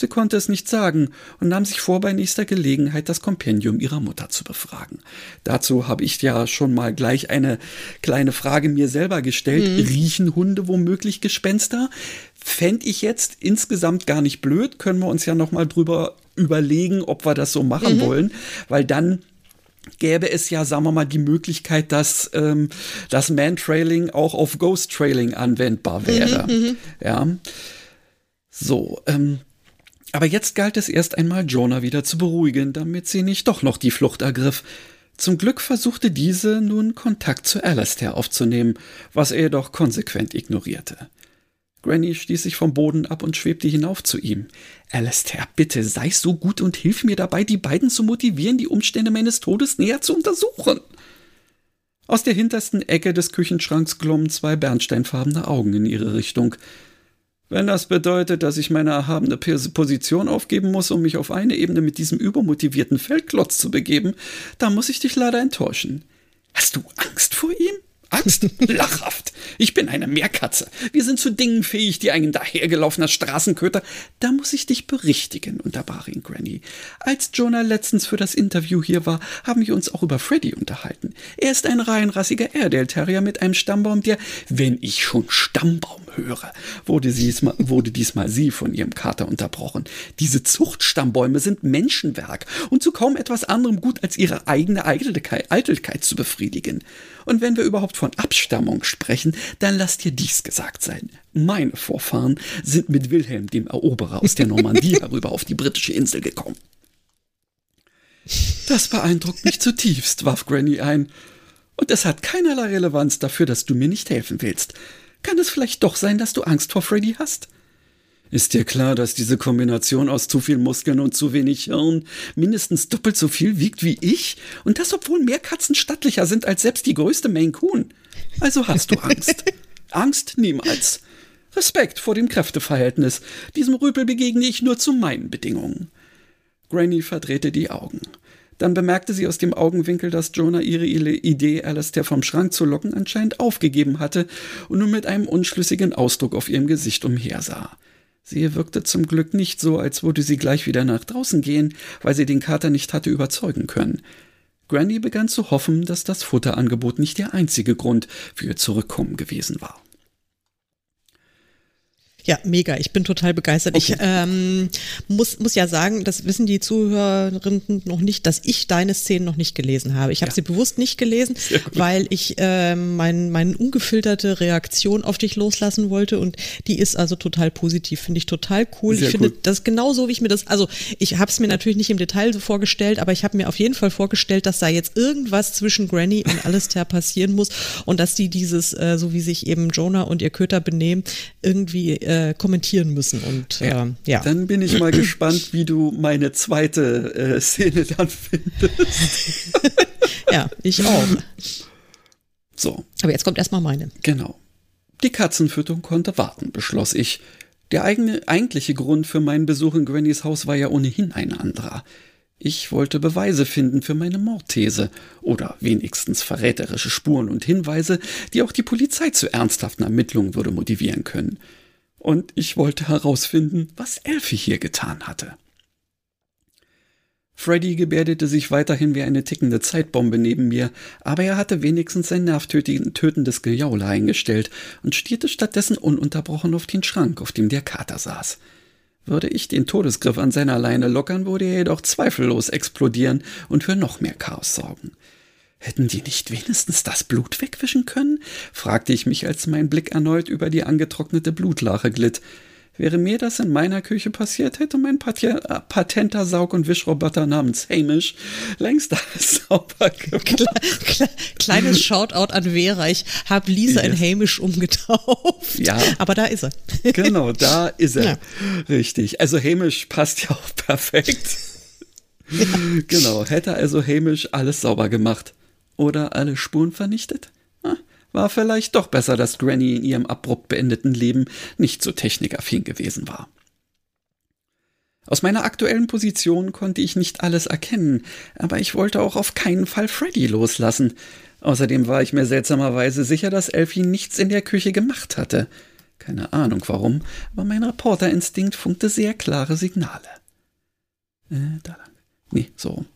A: Sie konnte es nicht sagen und nahm sich vor, bei nächster Gelegenheit das Kompendium ihrer Mutter zu befragen. Dazu habe ich ja schon mal gleich eine kleine Frage mir selber gestellt. Mhm. Riechen Hunde womöglich Gespenster? Fände ich jetzt insgesamt gar nicht blöd, können wir uns ja noch mal drüber überlegen, ob wir das so machen mhm. wollen, weil dann gäbe es ja, sagen wir mal, die Möglichkeit, dass ähm, das Man-Trailing auch auf Ghost-Trailing anwendbar wäre. Mhm, mhm. ja. So, ähm, aber jetzt galt es erst einmal, Jonah wieder zu beruhigen, damit sie nicht doch noch die Flucht ergriff. Zum Glück versuchte diese nun Kontakt zu Alastair aufzunehmen, was er jedoch konsequent ignorierte. Granny stieß sich vom Boden ab und schwebte hinauf zu ihm. Alastair, bitte sei so gut und hilf mir dabei, die beiden zu motivieren, die Umstände meines Todes näher zu untersuchen. Aus der hintersten Ecke des Küchenschranks glommen zwei bernsteinfarbene Augen in ihre Richtung. Wenn das bedeutet, dass ich meine erhabene Position aufgeben muss, um mich auf eine Ebene mit diesem übermotivierten Feldklotz zu begeben, dann muss ich dich leider enttäuschen. Hast du Angst vor ihm? Angst? *laughs* Lachhaft. Ich bin eine Meerkatze. Wir sind zu Dingen fähig, die ein dahergelaufener Straßenköter. Da muss ich dich berichtigen, unterbrach ihn Granny. Als Jonah letztens für das Interview hier war, haben wir uns auch über Freddy unterhalten. Er ist ein reinrassiger Airedale Terrier mit einem Stammbaum, der, wenn ich schon Stammbaum höre, wurde, diesmal, wurde diesmal sie von ihrem Kater unterbrochen. Diese Zuchtstammbäume sind Menschenwerk und zu kaum etwas anderem gut als ihre eigene Eitelkeit, Eitelkeit zu befriedigen. Und wenn wir überhaupt von Abstammung sprechen, dann lass dir dies gesagt sein. Meine Vorfahren sind mit Wilhelm dem Eroberer aus der Normandie *laughs* herüber auf die britische Insel gekommen. Das beeindruckt mich zutiefst, warf Granny ein. Und es hat keinerlei Relevanz dafür, dass du mir nicht helfen willst. Kann es vielleicht doch sein, dass du Angst vor Freddy hast? Ist dir klar, dass diese Kombination aus zu viel Muskeln und zu wenig Hirn mindestens doppelt so viel wiegt wie ich? Und das, obwohl mehr Katzen stattlicher sind als selbst die größte Maine Coon. Also hast du Angst. *laughs* Angst niemals. Respekt vor dem Kräfteverhältnis. Diesem Rüpel begegne ich nur zu meinen Bedingungen. Granny verdrehte die Augen. Dann bemerkte sie aus dem Augenwinkel, dass Jonah ihre Idee, Alastair vom Schrank zu locken, anscheinend aufgegeben hatte und nur mit einem unschlüssigen Ausdruck auf ihrem Gesicht umhersah. Sie wirkte zum Glück nicht so, als würde sie gleich wieder nach draußen gehen, weil sie den Kater nicht hatte überzeugen können. Granny begann zu hoffen, dass das Futterangebot nicht der einzige Grund für ihr Zurückkommen gewesen war.
B: Ja, mega. Ich bin total begeistert. Okay. Ich ähm, muss, muss ja sagen, das wissen die Zuhörerinnen noch nicht, dass ich deine Szenen noch nicht gelesen habe. Ich habe ja. sie bewusst nicht gelesen, weil ich äh, mein, meine ungefilterte Reaktion auf dich loslassen wollte und die ist also total positiv. Finde ich total cool. Sehr ich finde cool. das genau so, wie ich mir das, also ich habe es mir natürlich nicht im Detail so vorgestellt, aber ich habe mir auf jeden Fall vorgestellt, dass da jetzt irgendwas zwischen Granny und Alistair passieren muss und dass die dieses, äh, so wie sich eben Jonah und ihr Köter benehmen, irgendwie äh, kommentieren müssen. Und ja. Äh, ja.
A: Dann bin ich mal *clears throat* gespannt, wie du meine zweite äh, Szene dann findest. *laughs*
B: ja, ich auch.
A: So.
B: Aber jetzt kommt erstmal meine.
A: Genau. Die Katzenfütterung konnte warten, beschloss ich. Der eigene, eigentliche Grund für meinen Besuch in Grannys Haus war ja ohnehin ein anderer. Ich wollte Beweise finden für meine Mordthese oder wenigstens verräterische Spuren und Hinweise, die auch die Polizei zu ernsthaften Ermittlungen würde motivieren können. Und ich wollte herausfinden, was Elfie hier getan hatte. Freddy gebärdete sich weiterhin wie eine tickende Zeitbombe neben mir, aber er hatte wenigstens sein nervtötendes Gejaule eingestellt und stierte stattdessen ununterbrochen auf den Schrank, auf dem der Kater saß. Würde ich den Todesgriff an seiner Leine lockern, würde er jedoch zweifellos explodieren und für noch mehr Chaos sorgen. Hätten die nicht wenigstens das Blut wegwischen können? fragte ich mich, als mein Blick erneut über die angetrocknete Blutlache glitt. Wäre mir das in meiner Küche passiert, hätte mein äh, patenter Saug- und Wischroboter namens Hamish längst alles *laughs* sauber gemacht. Kle
B: kleines Shoutout an Vera. Ich habe Lisa yes. in Hamish umgetauft. Ja. Aber da ist er. *laughs*
A: Genau, da ist er. Ja. Richtig. Also Hamish passt ja auch perfekt. Ja. Genau. Hätte also Hamish alles sauber gemacht. Oder alle Spuren vernichtet? War vielleicht doch besser, dass Granny in ihrem abrupt beendeten Leben nicht so technikaffin gewesen war. Aus meiner aktuellen Position konnte ich nicht alles erkennen, aber ich wollte auch auf keinen Fall Freddy loslassen. Außerdem war ich mir seltsamerweise sicher, dass Elfie nichts in der Küche gemacht hatte. Keine Ahnung warum, aber mein Reporterinstinkt funkte sehr klare Signale. Äh, da lang. Nee, so rum.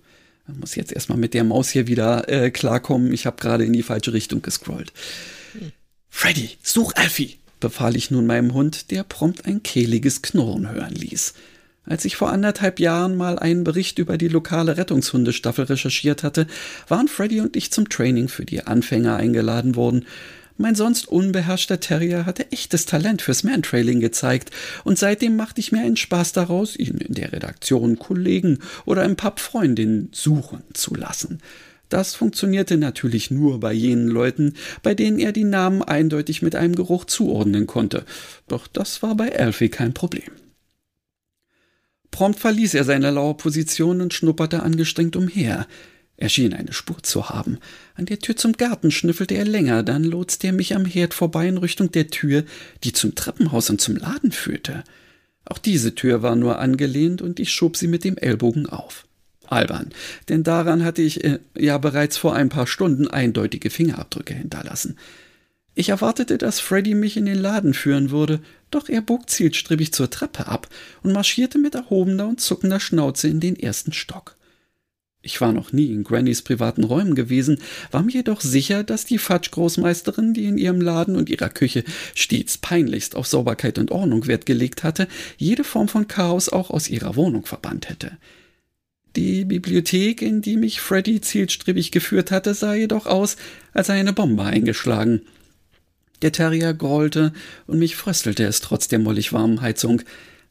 A: Man muss jetzt erstmal mit der Maus hier wieder äh, klarkommen. Ich habe gerade in die falsche Richtung gescrollt. Hm. Freddy, such Alfie, befahl ich nun meinem Hund, der prompt ein kehliges Knurren hören ließ. Als ich vor anderthalb Jahren mal einen Bericht über die lokale Rettungshundestaffel recherchiert hatte, waren Freddy und ich zum Training für die Anfänger eingeladen worden. Mein sonst unbeherrschter Terrier hatte echtes Talent fürs Mantrailing gezeigt, und seitdem machte ich mir einen Spaß daraus, ihn in der Redaktion Kollegen oder im Pub Freundinnen suchen zu lassen. Das funktionierte natürlich nur bei jenen Leuten, bei denen er die Namen eindeutig mit einem Geruch zuordnen konnte. Doch das war bei Alfie kein Problem. Prompt verließ er seine Lauerposition und schnupperte angestrengt umher. Er schien eine Spur zu haben. An der Tür zum Garten schnüffelte er länger, dann lotste er mich am Herd vorbei in Richtung der Tür, die zum Treppenhaus und zum Laden führte. Auch diese Tür war nur angelehnt und ich schob sie mit dem Ellbogen auf. Albern, denn daran hatte ich äh, ja bereits vor ein paar Stunden eindeutige Fingerabdrücke hinterlassen. Ich erwartete, dass Freddy mich in den Laden führen würde, doch er bog zielstrebig zur Treppe ab und marschierte mit erhobener und zuckender Schnauze in den ersten Stock. Ich war noch nie in Grannys privaten Räumen gewesen, war mir jedoch sicher, dass die Fatsch-Großmeisterin, die in ihrem Laden und ihrer Küche stets peinlichst auf Sauberkeit und Ordnung Wert gelegt hatte, jede Form von Chaos auch aus ihrer Wohnung verbannt hätte. Die Bibliothek, in die mich Freddy zielstrebig geführt hatte, sah jedoch aus, als sei eine Bombe eingeschlagen. Der Terrier grollte und mich fröstelte es trotz der mollig warmen Heizung.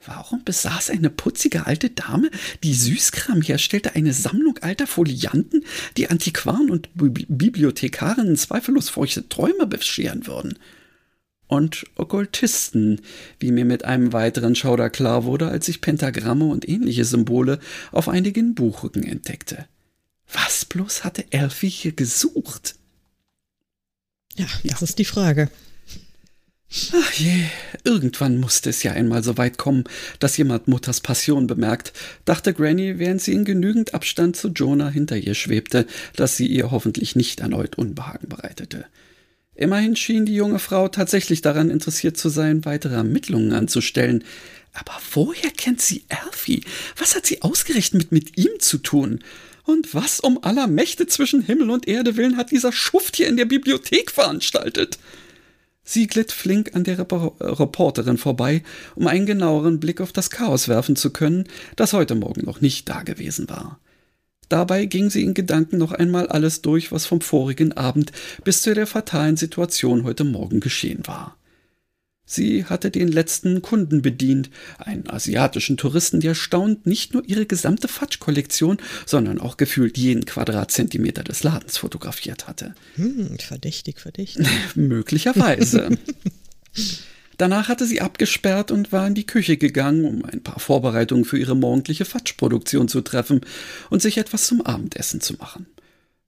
A: Warum besaß eine putzige alte Dame, die Süßkram herstellte, eine Sammlung alter Folianten, die Antiquaren und Bibliothekarinnen zweifellos feuchte Träume bescheren würden? Und Okkultisten, wie mir mit einem weiteren Schauder klar wurde, als ich Pentagramme und ähnliche Symbole auf einigen Buchrücken entdeckte. Was bloß hatte Elfie hier gesucht?
B: Ja, das ja. ist die Frage.
A: Ach je, irgendwann musste es ja einmal so weit kommen, dass jemand Mutters Passion bemerkt, dachte Granny, während sie in genügend Abstand zu Jonah hinter ihr schwebte, dass sie ihr hoffentlich nicht erneut Unbehagen bereitete. Immerhin schien die junge Frau tatsächlich daran interessiert zu sein, weitere Ermittlungen anzustellen. Aber woher kennt sie Alfie? Was hat sie ausgerechnet mit ihm zu tun? Und was um aller Mächte zwischen Himmel und Erde willen hat dieser Schuft hier in der Bibliothek veranstaltet? Sie glitt flink an der Rep Reporterin vorbei, um einen genaueren Blick auf das Chaos werfen zu können, das heute Morgen noch nicht dagewesen war. Dabei ging sie in Gedanken noch einmal alles durch, was vom vorigen Abend bis zu der fatalen Situation heute Morgen geschehen war. Sie hatte den letzten Kunden bedient, einen asiatischen Touristen, der staunend nicht nur ihre gesamte Fatsch-Kollektion, sondern auch gefühlt jeden Quadratzentimeter des Ladens fotografiert hatte.
B: Hm, verdächtig, verdächtig. *laughs*
A: Möglicherweise. Danach hatte sie abgesperrt und war in die Küche gegangen, um ein paar Vorbereitungen für ihre morgendliche Fatschproduktion zu treffen und sich etwas zum Abendessen zu machen.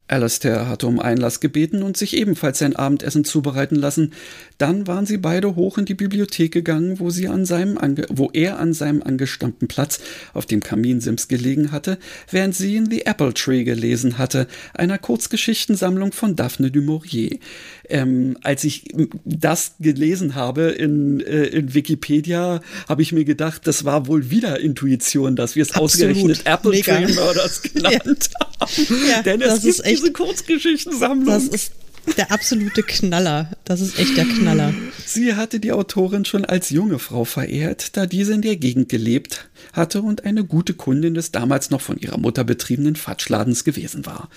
A: Alastair hatte um Einlass gebeten und sich ebenfalls sein Abendessen zubereiten lassen. Dann waren sie beide hoch in die Bibliothek gegangen, wo, sie an seinem wo er an seinem angestammten Platz auf dem Kaminsims gelegen hatte, während sie in The Apple Tree gelesen hatte, einer Kurzgeschichtensammlung von Daphne du Maurier. Ähm, als ich das gelesen habe in, äh, in Wikipedia, habe ich mir gedacht, das war wohl wieder Intuition, dass wir es ausgerechnet Apple Mega. Tree Murders *laughs* genannt ja. haben. Ja, Denn es gibt diese Kurzgeschichtensammlung.
B: Das ist der absolute Knaller. Das ist echt der Knaller.
A: Sie hatte die Autorin schon als junge Frau verehrt, da diese in der Gegend gelebt hatte und eine gute Kundin des damals noch von ihrer Mutter betriebenen Fatschladens gewesen war.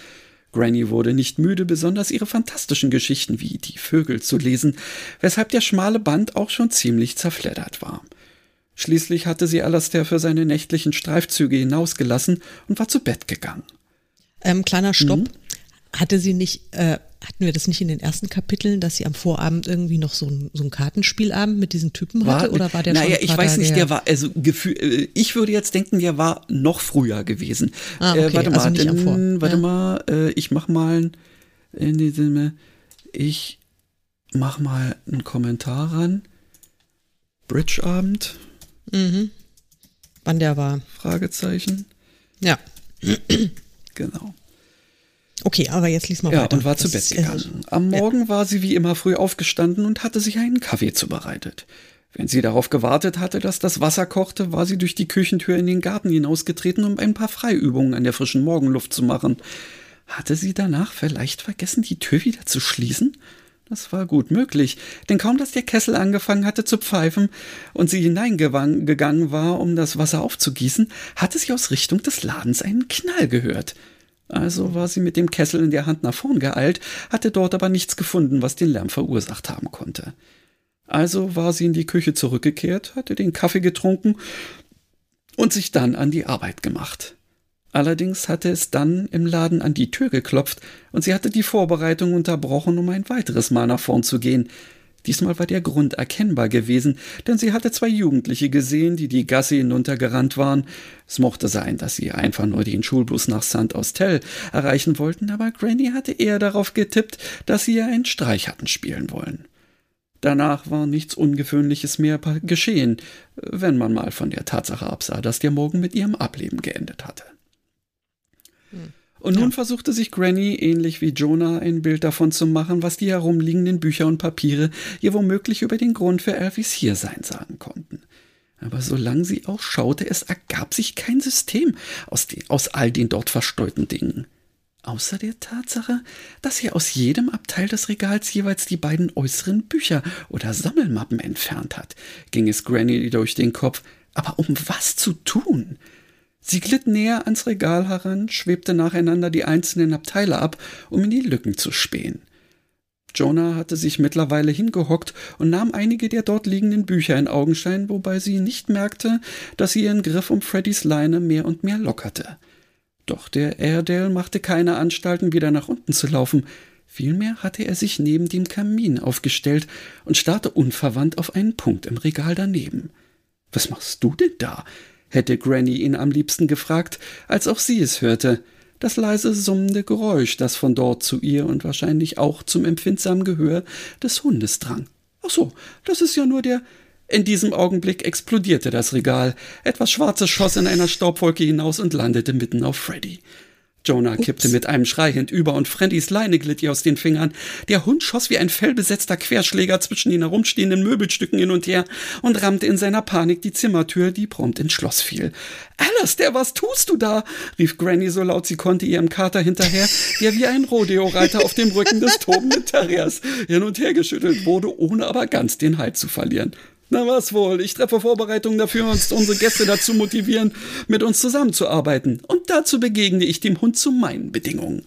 A: Granny wurde nicht müde, besonders ihre fantastischen Geschichten wie die Vögel zu lesen, weshalb der schmale Band auch schon ziemlich zerfleddert war. Schließlich hatte sie Alastair für seine nächtlichen Streifzüge hinausgelassen und war zu Bett gegangen.
B: Ähm, kleiner Stopp. Mhm. Hatte sie nicht, äh, hatten wir das nicht in den ersten Kapiteln, dass sie am Vorabend irgendwie noch so ein, so ein Kartenspielabend mit diesen Typen war, hatte? Oder war der
A: naja,
B: schon
A: ich weiß nicht, der, war, also Gefühl, äh, ich würde jetzt denken, der war noch früher gewesen.
B: Ah, okay,
A: äh, warte
B: also
A: mal,
B: nicht am Vor.
A: warte
B: Ja.
A: mal, äh, ich mach mal in diesem, ich mach mal einen Kommentar ran. Bridgeabend?
B: Mhm. Wann der war.
A: Fragezeichen.
B: Ja.
A: Genau.
B: Okay, aber jetzt lies mal
A: ja,
B: weiter.
A: und war zu Bett gegangen. Am Morgen ja. war sie wie immer früh aufgestanden und hatte sich einen Kaffee zubereitet. Wenn sie darauf gewartet hatte, dass das Wasser kochte, war sie durch die Küchentür in den Garten hinausgetreten, um ein paar Freiübungen an der frischen Morgenluft zu machen. Hatte sie danach vielleicht vergessen, die Tür wieder zu schließen? Das war gut möglich, denn kaum dass der Kessel angefangen hatte zu pfeifen und sie hineingegangen war, um das Wasser aufzugießen, hatte sie aus Richtung des Ladens einen Knall gehört. Also war sie mit dem Kessel in der Hand nach vorn geeilt, hatte dort aber nichts gefunden, was den Lärm verursacht haben konnte. Also war sie in die Küche zurückgekehrt, hatte den Kaffee getrunken und sich dann an die Arbeit gemacht. Allerdings hatte es dann im Laden an die Tür geklopft und sie hatte die Vorbereitung unterbrochen, um ein weiteres Mal nach vorn zu gehen. Diesmal war der Grund erkennbar gewesen, denn sie hatte zwei Jugendliche gesehen, die die Gasse hinuntergerannt waren. Es mochte sein, dass sie einfach nur den Schulbus nach St. Austell erreichen wollten, aber Granny hatte eher darauf getippt, dass sie ihr einen Streich hatten spielen wollen. Danach war nichts Ungewöhnliches mehr geschehen, wenn man mal von der Tatsache absah, dass der Morgen mit ihrem Ableben geendet hatte. Hm. Und nun ja. versuchte sich Granny, ähnlich wie Jonah, ein Bild davon zu machen, was die herumliegenden Bücher und Papiere ihr womöglich über den Grund für Elvis Hiersein sagen konnten. Aber solange sie auch schaute, es ergab sich kein System aus, die, aus all den dort versteuten Dingen. Außer der Tatsache, dass er aus jedem Abteil des Regals jeweils die beiden äußeren Bücher oder Sammelmappen entfernt hat, ging es Granny durch den Kopf. Aber um was zu tun? Sie glitt näher ans Regal heran, schwebte nacheinander die einzelnen Abteile ab, um in die Lücken zu spähen. Jonah hatte sich mittlerweile hingehockt und nahm einige der dort liegenden Bücher in Augenschein, wobei sie nicht merkte, dass sie ihren Griff um Freddys Leine mehr und mehr lockerte. Doch der Airedale machte keine Anstalten, wieder nach unten zu laufen. Vielmehr hatte er sich neben dem Kamin aufgestellt und starrte unverwandt auf einen Punkt im Regal daneben. Was machst du denn da? Hätte Granny ihn am liebsten gefragt, als auch sie es hörte. Das leise summende Geräusch, das von dort zu ihr und wahrscheinlich auch zum empfindsamen Gehör des Hundes drang. Ach so, das ist ja nur der. In diesem Augenblick explodierte das Regal. Etwas Schwarzes schoss in einer Staubwolke hinaus und landete mitten auf Freddy. Jonah Ups. kippte mit einem Schrei hinüber und Freddys Leine glitt ihr aus den Fingern. Der Hund schoss wie ein fellbesetzter Querschläger zwischen den herumstehenden Möbelstücken hin und her und rammte in seiner Panik die Zimmertür, die prompt ins Schloss fiel. Alastair, was tust du da? rief Granny so laut sie konnte ihrem Kater hinterher, der wie ein Rodeo-Reiter auf dem Rücken des tobenden Terriers hin und her geschüttelt wurde, ohne aber ganz den Halt zu verlieren. Na was wohl, ich treffe Vorbereitungen dafür, uns unsere Gäste dazu motivieren, mit uns zusammenzuarbeiten. Und dazu begegne ich dem Hund zu meinen Bedingungen.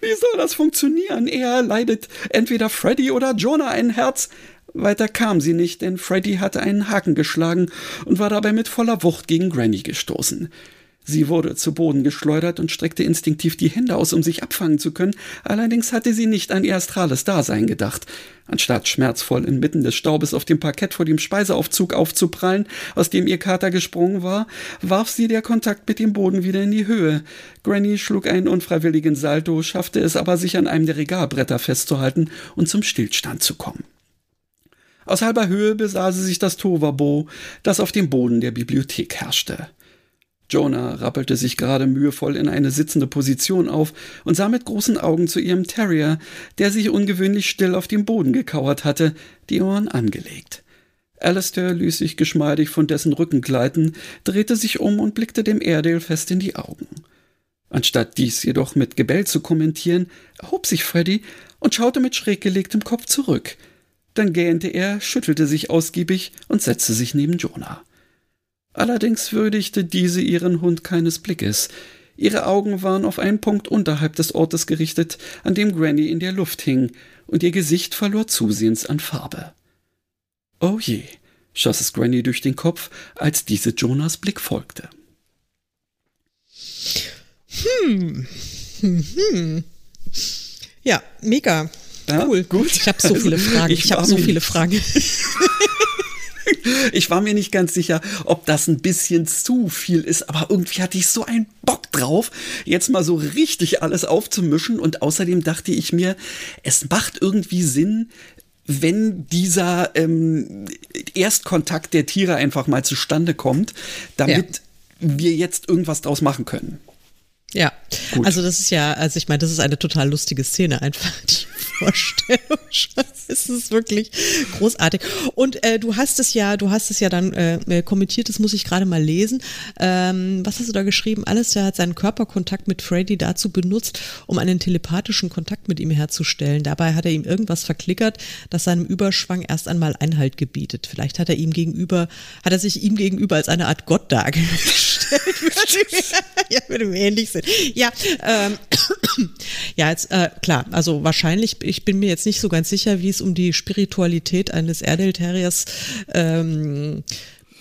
A: Wie soll das funktionieren? Er leidet entweder Freddy oder Jonah ein Herz. Weiter kam sie nicht, denn Freddy hatte einen Haken geschlagen und war dabei mit voller Wucht gegen Granny gestoßen. Sie wurde zu Boden geschleudert und streckte instinktiv die Hände aus, um sich abfangen zu können, allerdings hatte sie nicht an ihr astrales Dasein gedacht. Anstatt schmerzvoll inmitten des Staubes auf dem Parkett vor dem Speiseaufzug aufzuprallen, aus dem ihr Kater gesprungen war, warf sie der Kontakt mit dem Boden wieder in die Höhe. Granny schlug einen unfreiwilligen Salto, schaffte es aber, sich an einem der Regalbretter festzuhalten und zum Stillstand zu kommen. Aus halber Höhe besah sie sich das Tovabo, das auf dem Boden der Bibliothek herrschte. Jonah rappelte sich gerade mühevoll in eine sitzende Position auf und sah mit großen Augen zu ihrem Terrier, der sich ungewöhnlich still auf dem Boden gekauert hatte, die Ohren angelegt. Alistair ließ sich geschmeidig von dessen Rücken gleiten, drehte sich um und blickte dem Airedale fest in die Augen. Anstatt dies jedoch mit Gebell zu kommentieren, erhob sich Freddy und schaute mit schräg gelegtem Kopf zurück. Dann gähnte er, schüttelte sich ausgiebig und setzte sich neben Jonah. Allerdings würdigte diese ihren Hund keines Blickes. Ihre Augen waren auf einen Punkt unterhalb des Ortes gerichtet, an dem Granny in der Luft hing, und ihr Gesicht verlor zusehends an Farbe. Oh je, schoss es Granny durch den Kopf, als diese Jonas Blick folgte.
B: Hm. Hm, hm. Ja, mega. Ja, cool. Gut. Ich habe so viele Fragen. Ich, ich habe so viele Fragen. *laughs* *laughs*
A: ich war mir nicht ganz sicher, ob das ein bisschen zu viel ist, aber irgendwie hatte ich so einen Bock drauf, jetzt mal so richtig alles aufzumischen und außerdem dachte ich mir, es macht irgendwie Sinn, wenn dieser ähm, Erstkontakt der Tiere einfach mal zustande kommt, damit ja. wir jetzt irgendwas draus machen können.
B: Ja, Gut. also das ist ja, also ich meine, das ist eine total lustige Szene, einfach die Vorstellung. Es ist wirklich großartig. Und äh, du hast es ja, du hast es ja dann äh, äh, kommentiert, das muss ich gerade mal lesen. Ähm, was hast du da geschrieben? Alistair hat seinen Körperkontakt mit Freddy dazu benutzt, um einen telepathischen Kontakt mit ihm herzustellen. Dabei hat er ihm irgendwas verklickert, das seinem Überschwang erst einmal Einhalt gebietet. Vielleicht hat er ihm gegenüber, hat er sich ihm gegenüber als eine Art Gott dargestellt. *laughs* ja, würde mir ähnlich sein. Ja, ähm, *clears throat* ja, jetzt äh, klar, also wahrscheinlich, ich bin mir jetzt nicht so ganz sicher, wie es um die Spiritualität eines Airedale Terriers ähm,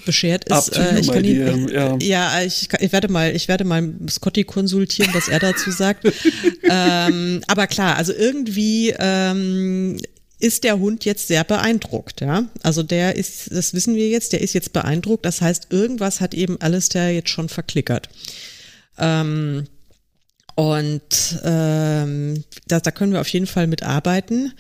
B: beschert ist. Äh, ich kann ihn, ja. ja, ich, ich werde mal, ich werde mal Scotty konsultieren, was er dazu sagt. *laughs* ähm, aber klar, also irgendwie ähm, ist der Hund jetzt sehr beeindruckt, ja. Also der ist, das wissen wir jetzt, der ist jetzt beeindruckt. Das heißt, irgendwas hat eben Alistair jetzt schon verklickert. Ähm, und ähm, da, da können wir auf jeden Fall mitarbeiten.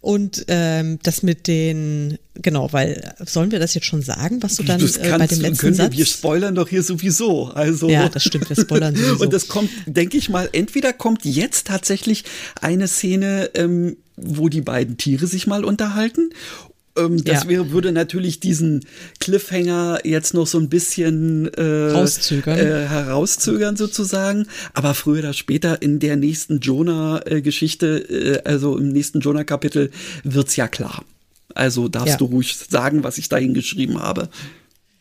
B: Und ähm, das mit den, genau, weil sollen wir das jetzt schon sagen, was du dann das äh, bei dem letzten können Satz?
A: Wir, wir spoilern doch hier sowieso. Also
B: ja, das stimmt, wir spoilern *laughs* sowieso.
A: Und das kommt, denke ich mal, entweder kommt jetzt tatsächlich eine Szene, ähm, wo die beiden Tiere sich mal unterhalten ähm, das ja. wäre, würde natürlich diesen Cliffhanger jetzt noch so ein bisschen äh,
B: rauszögern.
A: Äh, herauszögern sozusagen. Aber früher oder später in der nächsten Jonah-Geschichte, äh, also im nächsten Jonah-Kapitel, wird's ja klar. Also darfst ja. du ruhig sagen, was ich dahin geschrieben habe.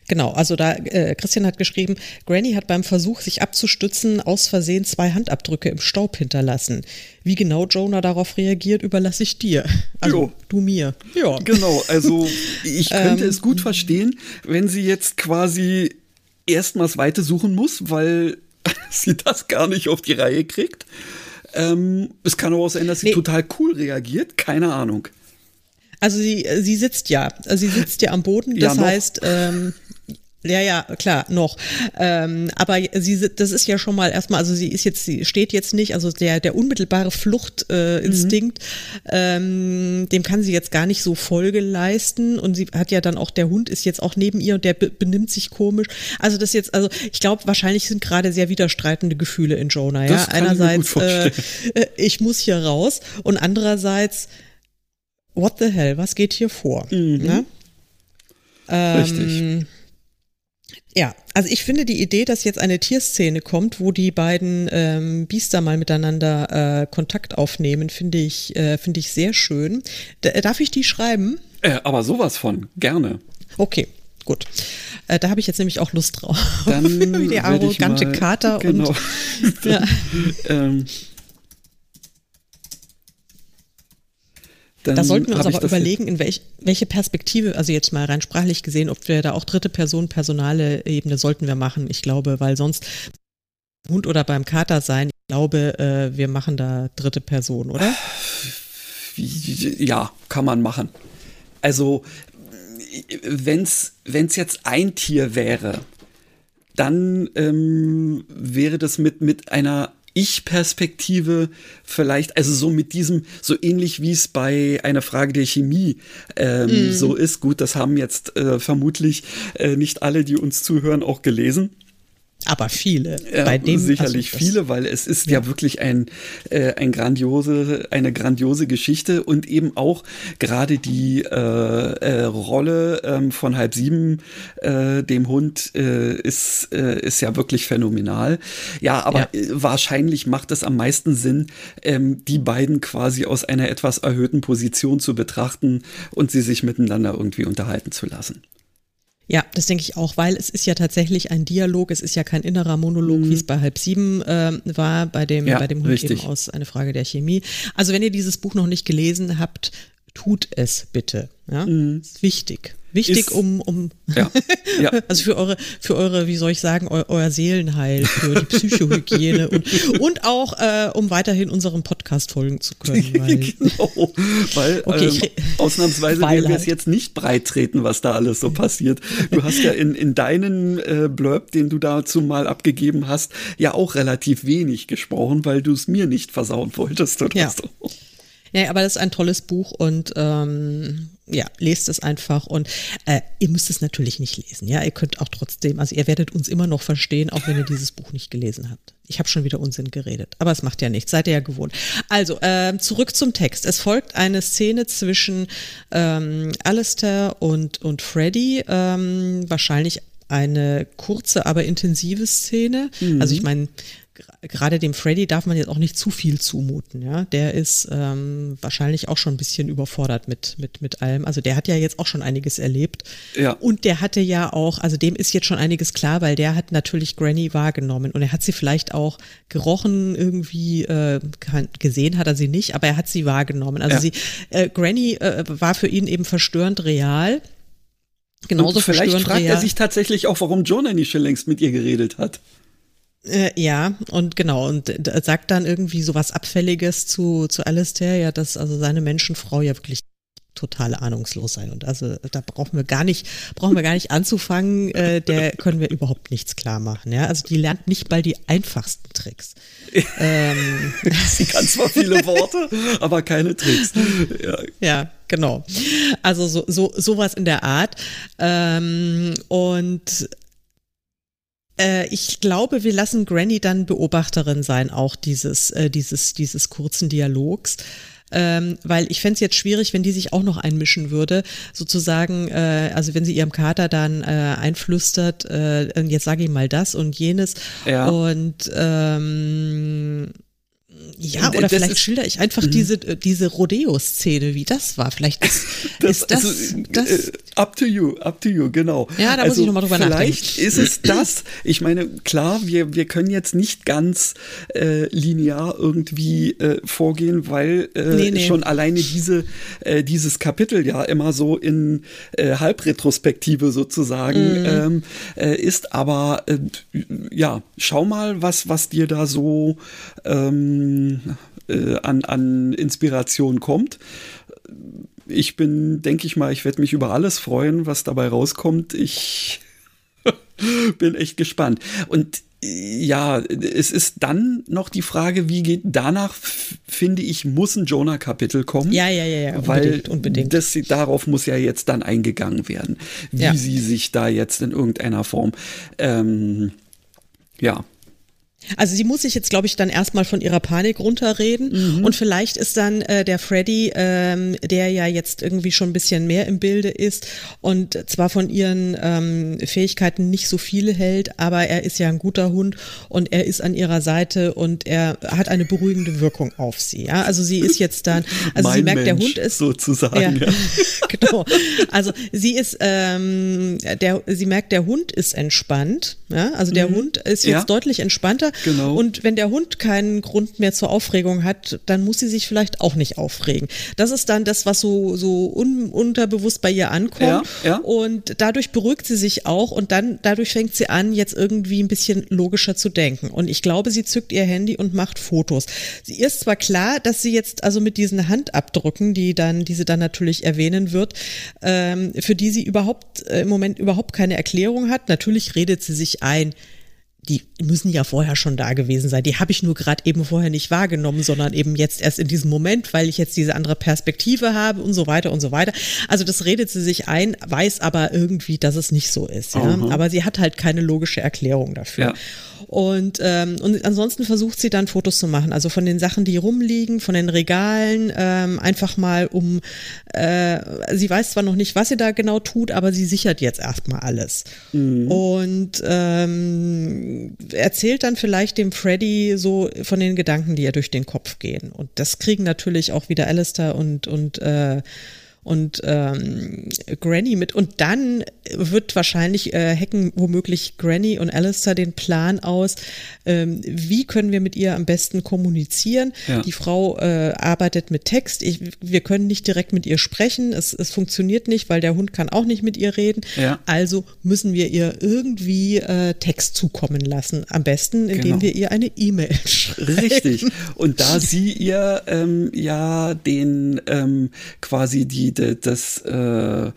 B: Genau, also da äh, Christian hat geschrieben, Granny hat beim Versuch, sich abzustützen, aus Versehen zwei Handabdrücke im Staub hinterlassen. Wie genau Jonah darauf reagiert, überlasse ich dir. Also jo. du mir.
A: Ja. Genau, also ich *laughs* könnte ähm, es gut verstehen, wenn sie jetzt quasi erstmals weiter suchen muss, weil *laughs* sie das gar nicht auf die Reihe kriegt. Ähm, es kann aber auch sein, dass sie nee. total cool reagiert, keine Ahnung.
B: Also sie, sie sitzt ja, sie sitzt ja am Boden, das ja, heißt, ähm, *laughs* ja, ja, klar, noch. Ähm, aber sie, das ist ja schon mal erstmal, also sie ist jetzt, sie steht jetzt nicht, also der, der unmittelbare Fluchtinstinkt, äh, mhm. ähm, dem kann sie jetzt gar nicht so Folge leisten. Und sie hat ja dann auch, der Hund ist jetzt auch neben ihr und der benimmt sich komisch. Also das jetzt, also ich glaube, wahrscheinlich sind gerade sehr widerstreitende Gefühle in Jonah. Ja, einerseits, äh, äh, *laughs* ich muss hier raus und andererseits, what the hell, was geht hier vor? Mhm. Ne?
A: Ähm, Richtig.
B: Ja, also ich finde die Idee, dass jetzt eine Tierszene kommt, wo die beiden ähm, Biester mal miteinander äh, Kontakt aufnehmen, finde ich, äh, finde ich sehr schön. D darf ich die schreiben?
A: Äh, aber sowas von, gerne.
B: Okay, gut. Äh, da habe ich jetzt nämlich auch Lust drauf. Dann *laughs* die arrogante mal, Kater *laughs* genau. und *laughs* ja. ähm, Dann da sollten wir uns aber überlegen, in welch, welche Perspektive, also jetzt mal rein sprachlich gesehen, ob wir da auch dritte Person, personale Ebene sollten wir machen. Ich glaube, weil sonst Hund oder beim Kater sein, ich glaube, äh, wir machen da dritte Person, oder?
A: Ja, kann man machen. Also, wenn's, wenn's jetzt ein Tier wäre, dann ähm, wäre das mit, mit einer ich-Perspektive vielleicht, also so mit diesem, so ähnlich wie es bei einer Frage der Chemie ähm, mm. so ist. Gut, das haben jetzt äh, vermutlich äh, nicht alle, die uns zuhören, auch gelesen.
B: Aber viele.
A: Bei dem, sicherlich viele, weil es ist ja, ja wirklich ein, äh, ein grandiose, eine grandiose Geschichte und eben auch gerade die äh, äh, Rolle ähm, von halb sieben, äh, dem Hund, äh, ist, äh, ist ja wirklich phänomenal. Ja, aber ja. Äh, wahrscheinlich macht es am meisten Sinn, ähm, die beiden quasi aus einer etwas erhöhten Position zu betrachten und sie sich miteinander irgendwie unterhalten zu lassen.
B: Ja, das denke ich auch, weil es ist ja tatsächlich ein Dialog, es ist ja kein innerer Monolog, mhm. wie es bei halb sieben äh, war, bei dem, ja, bei dem Hund richtig. eben aus eine Frage der Chemie. Also wenn ihr dieses Buch noch nicht gelesen habt, tut es bitte. Ja, mhm. ist wichtig. Wichtig, ist, um, um ja, ja. *laughs* also für eure, für eure, wie soll ich sagen, eu, euer Seelenheil, für die Psychohygiene und, und auch, äh, um weiterhin unserem Podcast folgen zu können. *laughs* Weil, genau,
A: weil *laughs* okay, ähm, ausnahmsweise werden wir es jetzt nicht breit treten, was da alles so passiert. Du hast ja in, in deinen äh, Blurb, den du dazu mal abgegeben hast, ja auch relativ wenig gesprochen, weil du es mir nicht versauen wolltest oder
B: ja.
A: so.
B: Ja, aber das ist ein tolles Buch und ähm, ja, lest es einfach und äh, ihr müsst es natürlich nicht lesen. Ja, ihr könnt auch trotzdem, also ihr werdet uns immer noch verstehen, auch wenn ihr dieses Buch nicht gelesen habt. Ich habe schon wieder Unsinn geredet, aber es macht ja nichts, seid ihr ja gewohnt. Also, äh, zurück zum Text. Es folgt eine Szene zwischen ähm, Alistair und, und Freddy, ähm, wahrscheinlich eine kurze, aber intensive Szene. Mhm. Also ich meine, gerade dem Freddy darf man jetzt auch nicht zu viel zumuten, ja. Der ist ähm, wahrscheinlich auch schon ein bisschen überfordert mit, mit, mit allem. Also der hat ja jetzt auch schon einiges erlebt. Ja. Und der hatte ja auch, also dem ist jetzt schon einiges klar, weil der hat natürlich Granny wahrgenommen und er hat sie vielleicht auch gerochen, irgendwie äh, gesehen hat er sie nicht, aber er hat sie wahrgenommen. Also ja. sie, äh, Granny äh, war für ihn eben verstörend real.
A: Genauso und vielleicht fragt real. er sich tatsächlich auch, warum Jonah nicht schon längst mit ihr geredet hat.
B: Äh, ja, und genau, und sagt dann irgendwie so was Abfälliges zu, zu Alistair, ja, dass also seine Menschenfrau ja wirklich total ahnungslos sei. Und also da brauchen wir gar nicht, brauchen wir gar nicht anzufangen, äh, der *laughs* können wir überhaupt nichts klar machen. Ja? Also die lernt nicht mal die einfachsten Tricks.
A: ähm. *laughs* Sie kann zwar viele Worte, aber keine Tricks.
B: Ja, ja genau. Also so, so sowas in der Art. Ähm, und äh, ich glaube, wir lassen Granny dann Beobachterin sein, auch dieses, äh, dieses, dieses kurzen Dialogs. Ähm, weil ich fände es jetzt schwierig, wenn die sich auch noch einmischen würde, sozusagen, äh, also wenn sie ihrem Kater dann äh, einflüstert, äh, jetzt sage ich mal das und jenes ja. und ähm, ja, oder das vielleicht schilder ich einfach mhm. diese, äh, diese Rodeo-Szene, wie das war. Vielleicht ist *laughs* das, ist das, also, das
A: äh, up to you, up to you, genau.
B: Ja, da also muss ich nochmal drüber
A: vielleicht
B: nachdenken.
A: Vielleicht ist es das. Ich meine, klar, wir, wir können jetzt nicht ganz äh, linear irgendwie äh, vorgehen, weil äh, nee, nee. schon alleine diese, äh, dieses Kapitel ja immer so in äh, Halbretrospektive sozusagen mhm. ähm, äh, ist. Aber äh, ja, schau mal, was, was dir da so ähm, äh, an, an Inspiration kommt. Ich bin, denke ich mal, ich werde mich über alles freuen, was dabei rauskommt. Ich *laughs* bin echt gespannt. Und ja, es ist dann noch die Frage, wie geht danach, finde ich, muss ein Jonah-Kapitel kommen.
B: Ja, ja, ja, ja
A: weil unbedingt. unbedingt. Das, darauf muss ja jetzt dann eingegangen werden, wie ja. sie sich da jetzt in irgendeiner Form, ähm, ja,
B: also sie muss sich jetzt, glaube ich, dann erstmal von ihrer Panik runterreden mhm. und vielleicht ist dann äh, der Freddy, ähm, der ja jetzt irgendwie schon ein bisschen mehr im Bilde ist und zwar von ihren ähm, Fähigkeiten nicht so viel hält, aber er ist ja ein guter Hund und er ist an ihrer Seite und er hat eine beruhigende Wirkung auf sie. Ja, also sie ist jetzt dann, *laughs* also
A: mein
B: sie merkt,
A: Mensch,
B: der Hund ist
A: sozusagen. Ja, ja. *laughs*
B: genau. Also sie ist, ähm, der, sie merkt, der Hund ist entspannt. Ja, also der mhm. Hund ist jetzt ja. deutlich entspannter Genau. Und wenn der Hund keinen Grund mehr zur Aufregung hat, dann muss sie sich vielleicht auch nicht aufregen. Das ist dann das, was so, so un, unterbewusst bei ihr ankommt. Ja, ja. Und dadurch beruhigt sie sich auch und dann, dadurch fängt sie an, jetzt irgendwie ein bisschen logischer zu denken. Und ich glaube, sie zückt ihr Handy und macht Fotos. Sie ist zwar klar, dass sie jetzt also mit diesen Handabdrücken, die dann, die sie dann natürlich erwähnen wird, ähm, für die sie überhaupt äh, im Moment überhaupt keine Erklärung hat. Natürlich redet sie sich ein, die müssen ja vorher schon da gewesen sein. Die habe ich nur gerade eben vorher nicht wahrgenommen, sondern eben jetzt erst in diesem Moment, weil ich jetzt diese andere Perspektive habe und so weiter und so weiter. Also das redet sie sich ein, weiß aber irgendwie, dass es nicht so ist. Ja? Aber sie hat halt keine logische Erklärung dafür. Ja. Und, ähm, und ansonsten versucht sie dann Fotos zu machen, also von den Sachen, die rumliegen, von den Regalen, ähm, einfach mal um, äh, sie weiß zwar noch nicht, was sie da genau tut, aber sie sichert jetzt erstmal alles. Mhm. Und ähm, erzählt dann vielleicht dem Freddy so von den Gedanken, die ihr durch den Kopf gehen. Und das kriegen natürlich auch wieder Alistair und, und äh, und ähm, Granny mit. Und dann wird wahrscheinlich äh, hacken womöglich Granny und Alistair den Plan aus, ähm, wie können wir mit ihr am besten kommunizieren. Ja. Die Frau äh, arbeitet mit Text. Ich, wir können nicht direkt mit ihr sprechen. Es, es funktioniert nicht, weil der Hund kann auch nicht mit ihr reden. Ja. Also müssen wir ihr irgendwie äh, Text zukommen lassen. Am besten, indem genau. wir ihr eine E-Mail *laughs* schreiben.
A: Richtig. Und da sie ihr ähm, ja den ähm, quasi die die, das, äh,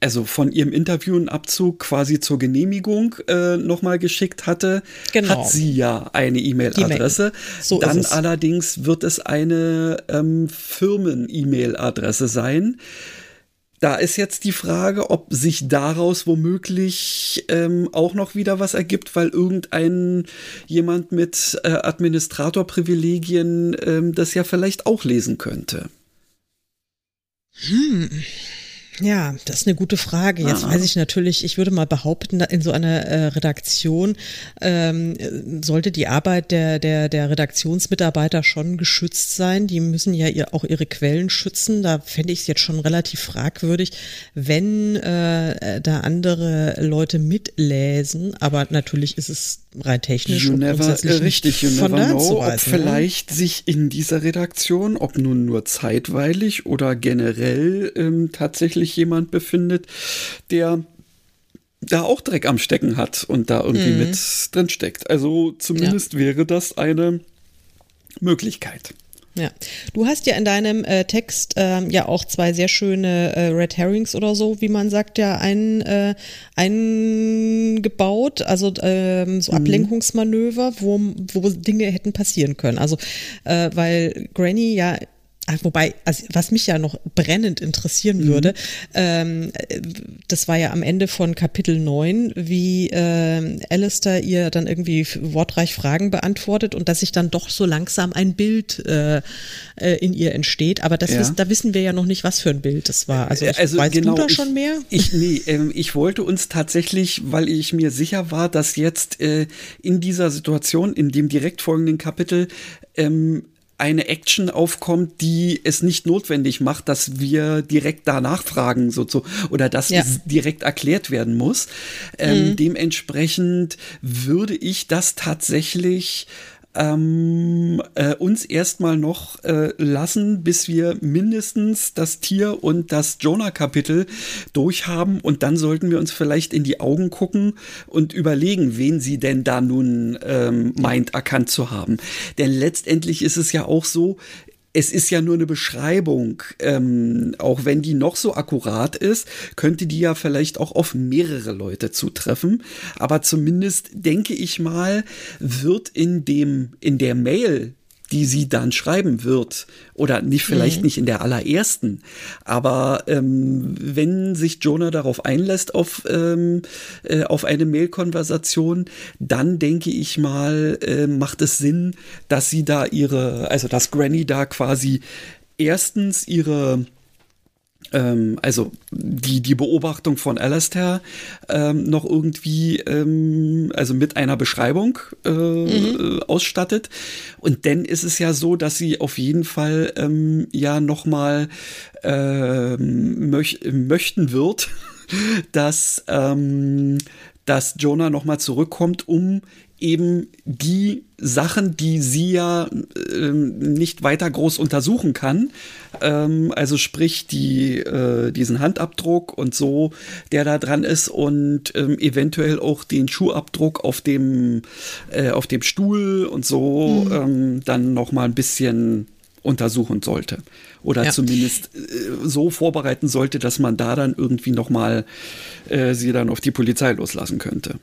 A: also von ihrem Interview einen Abzug quasi zur Genehmigung äh, nochmal geschickt hatte, genau. hat sie ja eine E-Mail-Adresse. So Dann allerdings wird es eine ähm, Firmen-E-Mail-Adresse sein. da ist jetzt die Frage, ob sich daraus womöglich ähm, auch noch wieder was ergibt, weil irgendein jemand mit äh, Administratorprivilegien ähm, das ja vielleicht auch lesen könnte.
B: Hm. Ja, das ist eine gute Frage. Jetzt ah. weiß ich natürlich, ich würde mal behaupten, in so einer äh, Redaktion ähm, sollte die Arbeit der, der, der Redaktionsmitarbeiter schon geschützt sein. Die müssen ja ihr, auch ihre Quellen schützen. Da fände ich es jetzt schon relativ fragwürdig, wenn äh, da andere Leute mitlesen. Aber natürlich ist es rein technisch
A: you und never, richtig, you never know, ob ne? vielleicht sich in dieser Redaktion, ob nun nur zeitweilig oder generell ähm, tatsächlich jemand befindet, der da auch Dreck am Stecken hat und da irgendwie mhm. mit drin steckt. Also zumindest ja. wäre das eine Möglichkeit.
B: Ja, du hast ja in deinem äh, Text ähm, ja auch zwei sehr schöne äh, Red Herrings oder so, wie man sagt, ja ein, äh, eingebaut, also ähm, so mhm. Ablenkungsmanöver, wo, wo Dinge hätten passieren können. Also äh, weil Granny ja wobei, also was mich ja noch brennend interessieren mhm. würde, ähm, das war ja am Ende von Kapitel 9, wie äh, Alistair ihr dann irgendwie wortreich Fragen beantwortet und dass sich dann doch so langsam ein Bild äh, äh, in ihr entsteht. Aber das ja. wissen, da wissen wir ja noch nicht, was für ein Bild das war. Also, also weißt genau, du da schon mehr?
A: Ich, nee, ähm, ich wollte uns tatsächlich, weil ich mir sicher war, dass jetzt äh, in dieser Situation, in dem direkt folgenden Kapitel, ähm, eine Action aufkommt, die es nicht notwendig macht, dass wir direkt danach fragen, so, so oder dass ja. es direkt erklärt werden muss. Ähm, mhm. Dementsprechend würde ich das tatsächlich ähm, äh, uns erstmal noch äh, lassen, bis wir mindestens das Tier und das Jonah-Kapitel durchhaben und dann sollten wir uns vielleicht in die Augen gucken und überlegen, wen sie denn da nun ähm, meint erkannt zu haben. Denn letztendlich ist es ja auch so, es ist ja nur eine Beschreibung. Ähm, auch wenn die noch so akkurat ist, könnte die ja vielleicht auch auf mehrere Leute zutreffen. Aber zumindest denke ich mal, wird in dem, in der Mail, die sie dann schreiben wird. Oder nicht, vielleicht mhm. nicht in der allerersten. Aber ähm, wenn sich Jonah darauf einlässt, auf, ähm, äh, auf eine Mail-Konversation, dann denke ich mal, äh, macht es Sinn, dass sie da ihre, also dass Granny da quasi erstens ihre ähm, also die, die Beobachtung von Alastair ähm, noch irgendwie, ähm, also mit einer Beschreibung äh, mhm. ausstattet. Und dann ist es ja so, dass sie auf jeden Fall ähm, ja nochmal äh, möch möchten wird, *laughs* dass, ähm, dass Jonah nochmal zurückkommt, um eben die Sachen, die sie ja äh, nicht weiter groß untersuchen kann, ähm, also sprich die, äh, diesen Handabdruck und so, der da dran ist und ähm, eventuell auch den Schuhabdruck auf dem, äh, auf dem Stuhl und so mhm. ähm, dann noch mal ein bisschen untersuchen sollte oder ja. zumindest äh, so vorbereiten sollte, dass man da dann irgendwie noch mal äh, sie dann auf die Polizei loslassen könnte.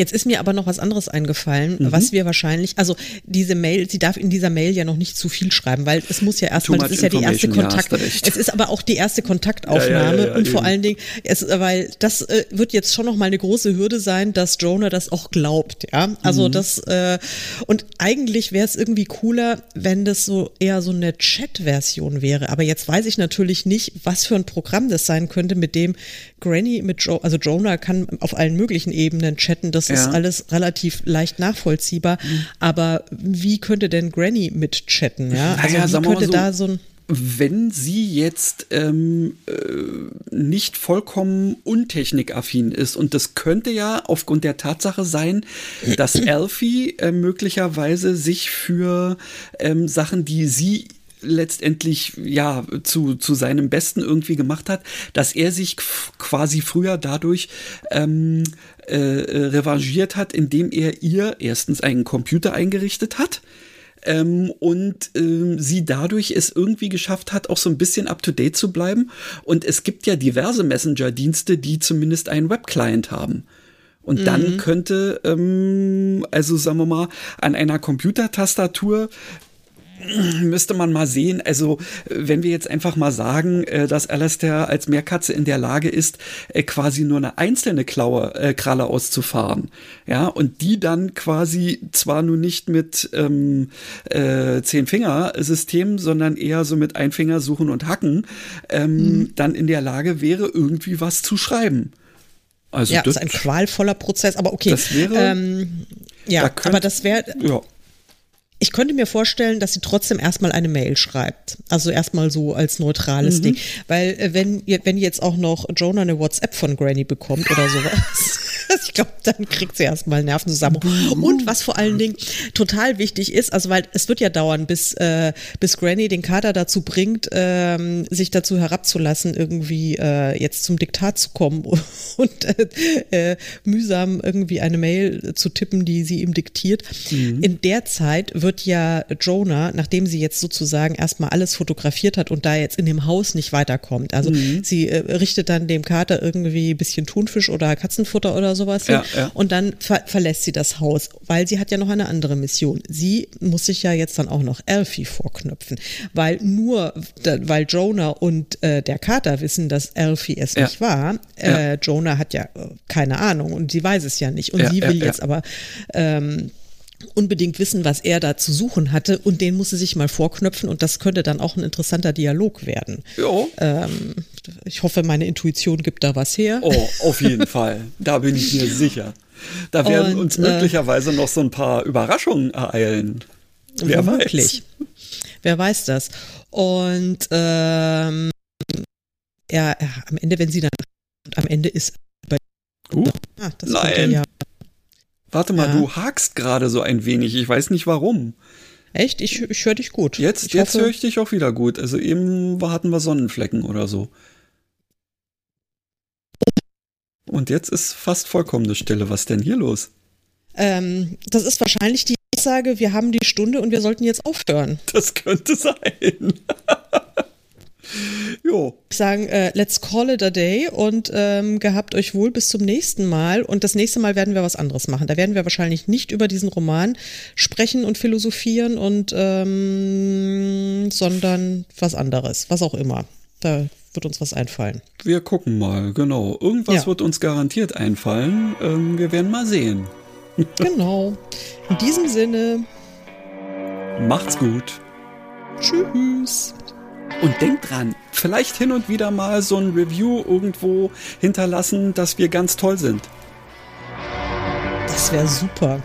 B: Jetzt ist mir aber noch was anderes eingefallen, mhm. was wir wahrscheinlich, also diese Mail, sie darf in dieser Mail ja noch nicht zu viel schreiben, weil es muss ja erstmal, das ist ja die erste Kontakt, ja, es ist aber auch die erste Kontaktaufnahme ja, und vor allen Dingen, es, weil das äh, wird jetzt schon noch mal eine große Hürde sein, dass Jonah das auch glaubt, ja, also mhm. das äh, und eigentlich wäre es irgendwie cooler, wenn das so eher so eine Chat-Version wäre, aber jetzt weiß ich natürlich nicht, was für ein Programm das sein könnte, mit dem Granny mit jo also Jonah kann auf allen möglichen Ebenen chatten, das ja. ist alles relativ leicht nachvollziehbar. Mhm. Aber wie könnte denn Granny mit chatten? Ja, also naja, wie könnte so, da so ein
A: wenn sie jetzt ähm, äh, nicht vollkommen untechnikaffin ist, und das könnte ja aufgrund der Tatsache sein, dass *clears throat* Elfie äh, möglicherweise sich für ähm, Sachen, die sie letztendlich ja zu, zu seinem Besten irgendwie gemacht hat, dass er sich quasi früher dadurch ähm, äh, äh, revanchiert hat, indem er ihr erstens einen Computer eingerichtet hat. Ähm, und ähm, sie dadurch es irgendwie geschafft hat, auch so ein bisschen up-to-date zu bleiben. Und es gibt ja diverse Messenger-Dienste, die zumindest einen Web-Client haben. Und mhm. dann könnte, ähm, also sagen wir mal, an einer Computertastatur müsste man mal sehen. Also, wenn wir jetzt einfach mal sagen, äh, dass Alastair als Meerkatze in der Lage ist, äh, quasi nur eine einzelne Klaue, äh, Kralle auszufahren, ja, und die dann quasi zwar nur nicht mit ähm, äh, Zehn-Finger-System, sondern eher so mit Einfinger suchen und hacken, ähm, mhm. dann in der Lage wäre, irgendwie was zu schreiben.
B: Also ja, das ist ein qualvoller Prozess, aber okay.
A: Das wäre,
B: ähm, ja, da könnt, aber das wäre.
A: Ja.
B: Ich könnte mir vorstellen, dass sie trotzdem erstmal eine Mail schreibt. Also erstmal so als neutrales mhm. Ding. Weil äh, wenn, wenn jetzt auch noch Jonah eine WhatsApp von Granny bekommt oder sowas, *laughs* ich glaube, dann kriegt sie erstmal Nervenzusammenbruch. Und was vor allen Dingen total wichtig ist, also weil es wird ja dauern, bis, äh, bis Granny den Kader dazu bringt, ähm, sich dazu herabzulassen, irgendwie äh, jetzt zum Diktat zu kommen *laughs* und äh, mühsam irgendwie eine Mail zu tippen, die sie ihm diktiert. Mhm. In der Zeit wird ja Jonah, nachdem sie jetzt sozusagen erstmal alles fotografiert hat und da jetzt in dem Haus nicht weiterkommt, also mhm. sie äh, richtet dann dem Kater irgendwie ein bisschen Thunfisch oder Katzenfutter oder sowas
A: ja, ja.
B: und dann ver verlässt sie das Haus, weil sie hat ja noch eine andere Mission. Sie muss sich ja jetzt dann auch noch Elfie vorknöpfen, weil nur, weil Jonah und äh, der Kater wissen, dass Elfie es ja. nicht war. Äh, Jonah hat ja äh, keine Ahnung und sie weiß es ja nicht und sie will jetzt aber ähm, unbedingt wissen, was er da zu suchen hatte und den musste sich mal vorknöpfen und das könnte dann auch ein interessanter Dialog werden.
A: Ja.
B: Ähm, ich hoffe, meine Intuition gibt da was her.
A: Oh, auf jeden Fall. Da bin ich mir sicher. Da werden und, uns äh, möglicherweise noch so ein paar Überraschungen ereilen.
B: Wer womöglich. weiß. Wer weiß das. Und ähm, ja, am Ende, wenn sie dann am Ende ist
A: bei uh, ah, nein. Ja Warte mal, ja. du hakst gerade so ein wenig. Ich weiß nicht warum.
B: Echt? Ich, ich höre dich gut.
A: Jetzt,
B: ich
A: jetzt höre ich dich auch wieder gut. Also eben hatten wir Sonnenflecken oder so. Und jetzt ist fast vollkommene Stille. Was denn hier los?
B: Ähm, das ist wahrscheinlich die Aussage, wir haben die Stunde und wir sollten jetzt aufhören.
A: Das könnte sein. *laughs*
B: Jo. Ich sagen, äh, let's call it a day und ähm, gehabt euch wohl bis zum nächsten Mal. Und das nächste Mal werden wir was anderes machen. Da werden wir wahrscheinlich nicht über diesen Roman sprechen und philosophieren und ähm, sondern was anderes, was auch immer. Da wird uns was einfallen.
A: Wir gucken mal, genau. Irgendwas ja. wird uns garantiert einfallen. Ähm, wir werden mal sehen. *laughs*
B: genau. In diesem Sinne.
A: Macht's gut.
B: Tschüss.
A: Und denkt dran, vielleicht hin und wieder mal so ein Review irgendwo hinterlassen, dass wir ganz toll sind.
B: Das wäre super.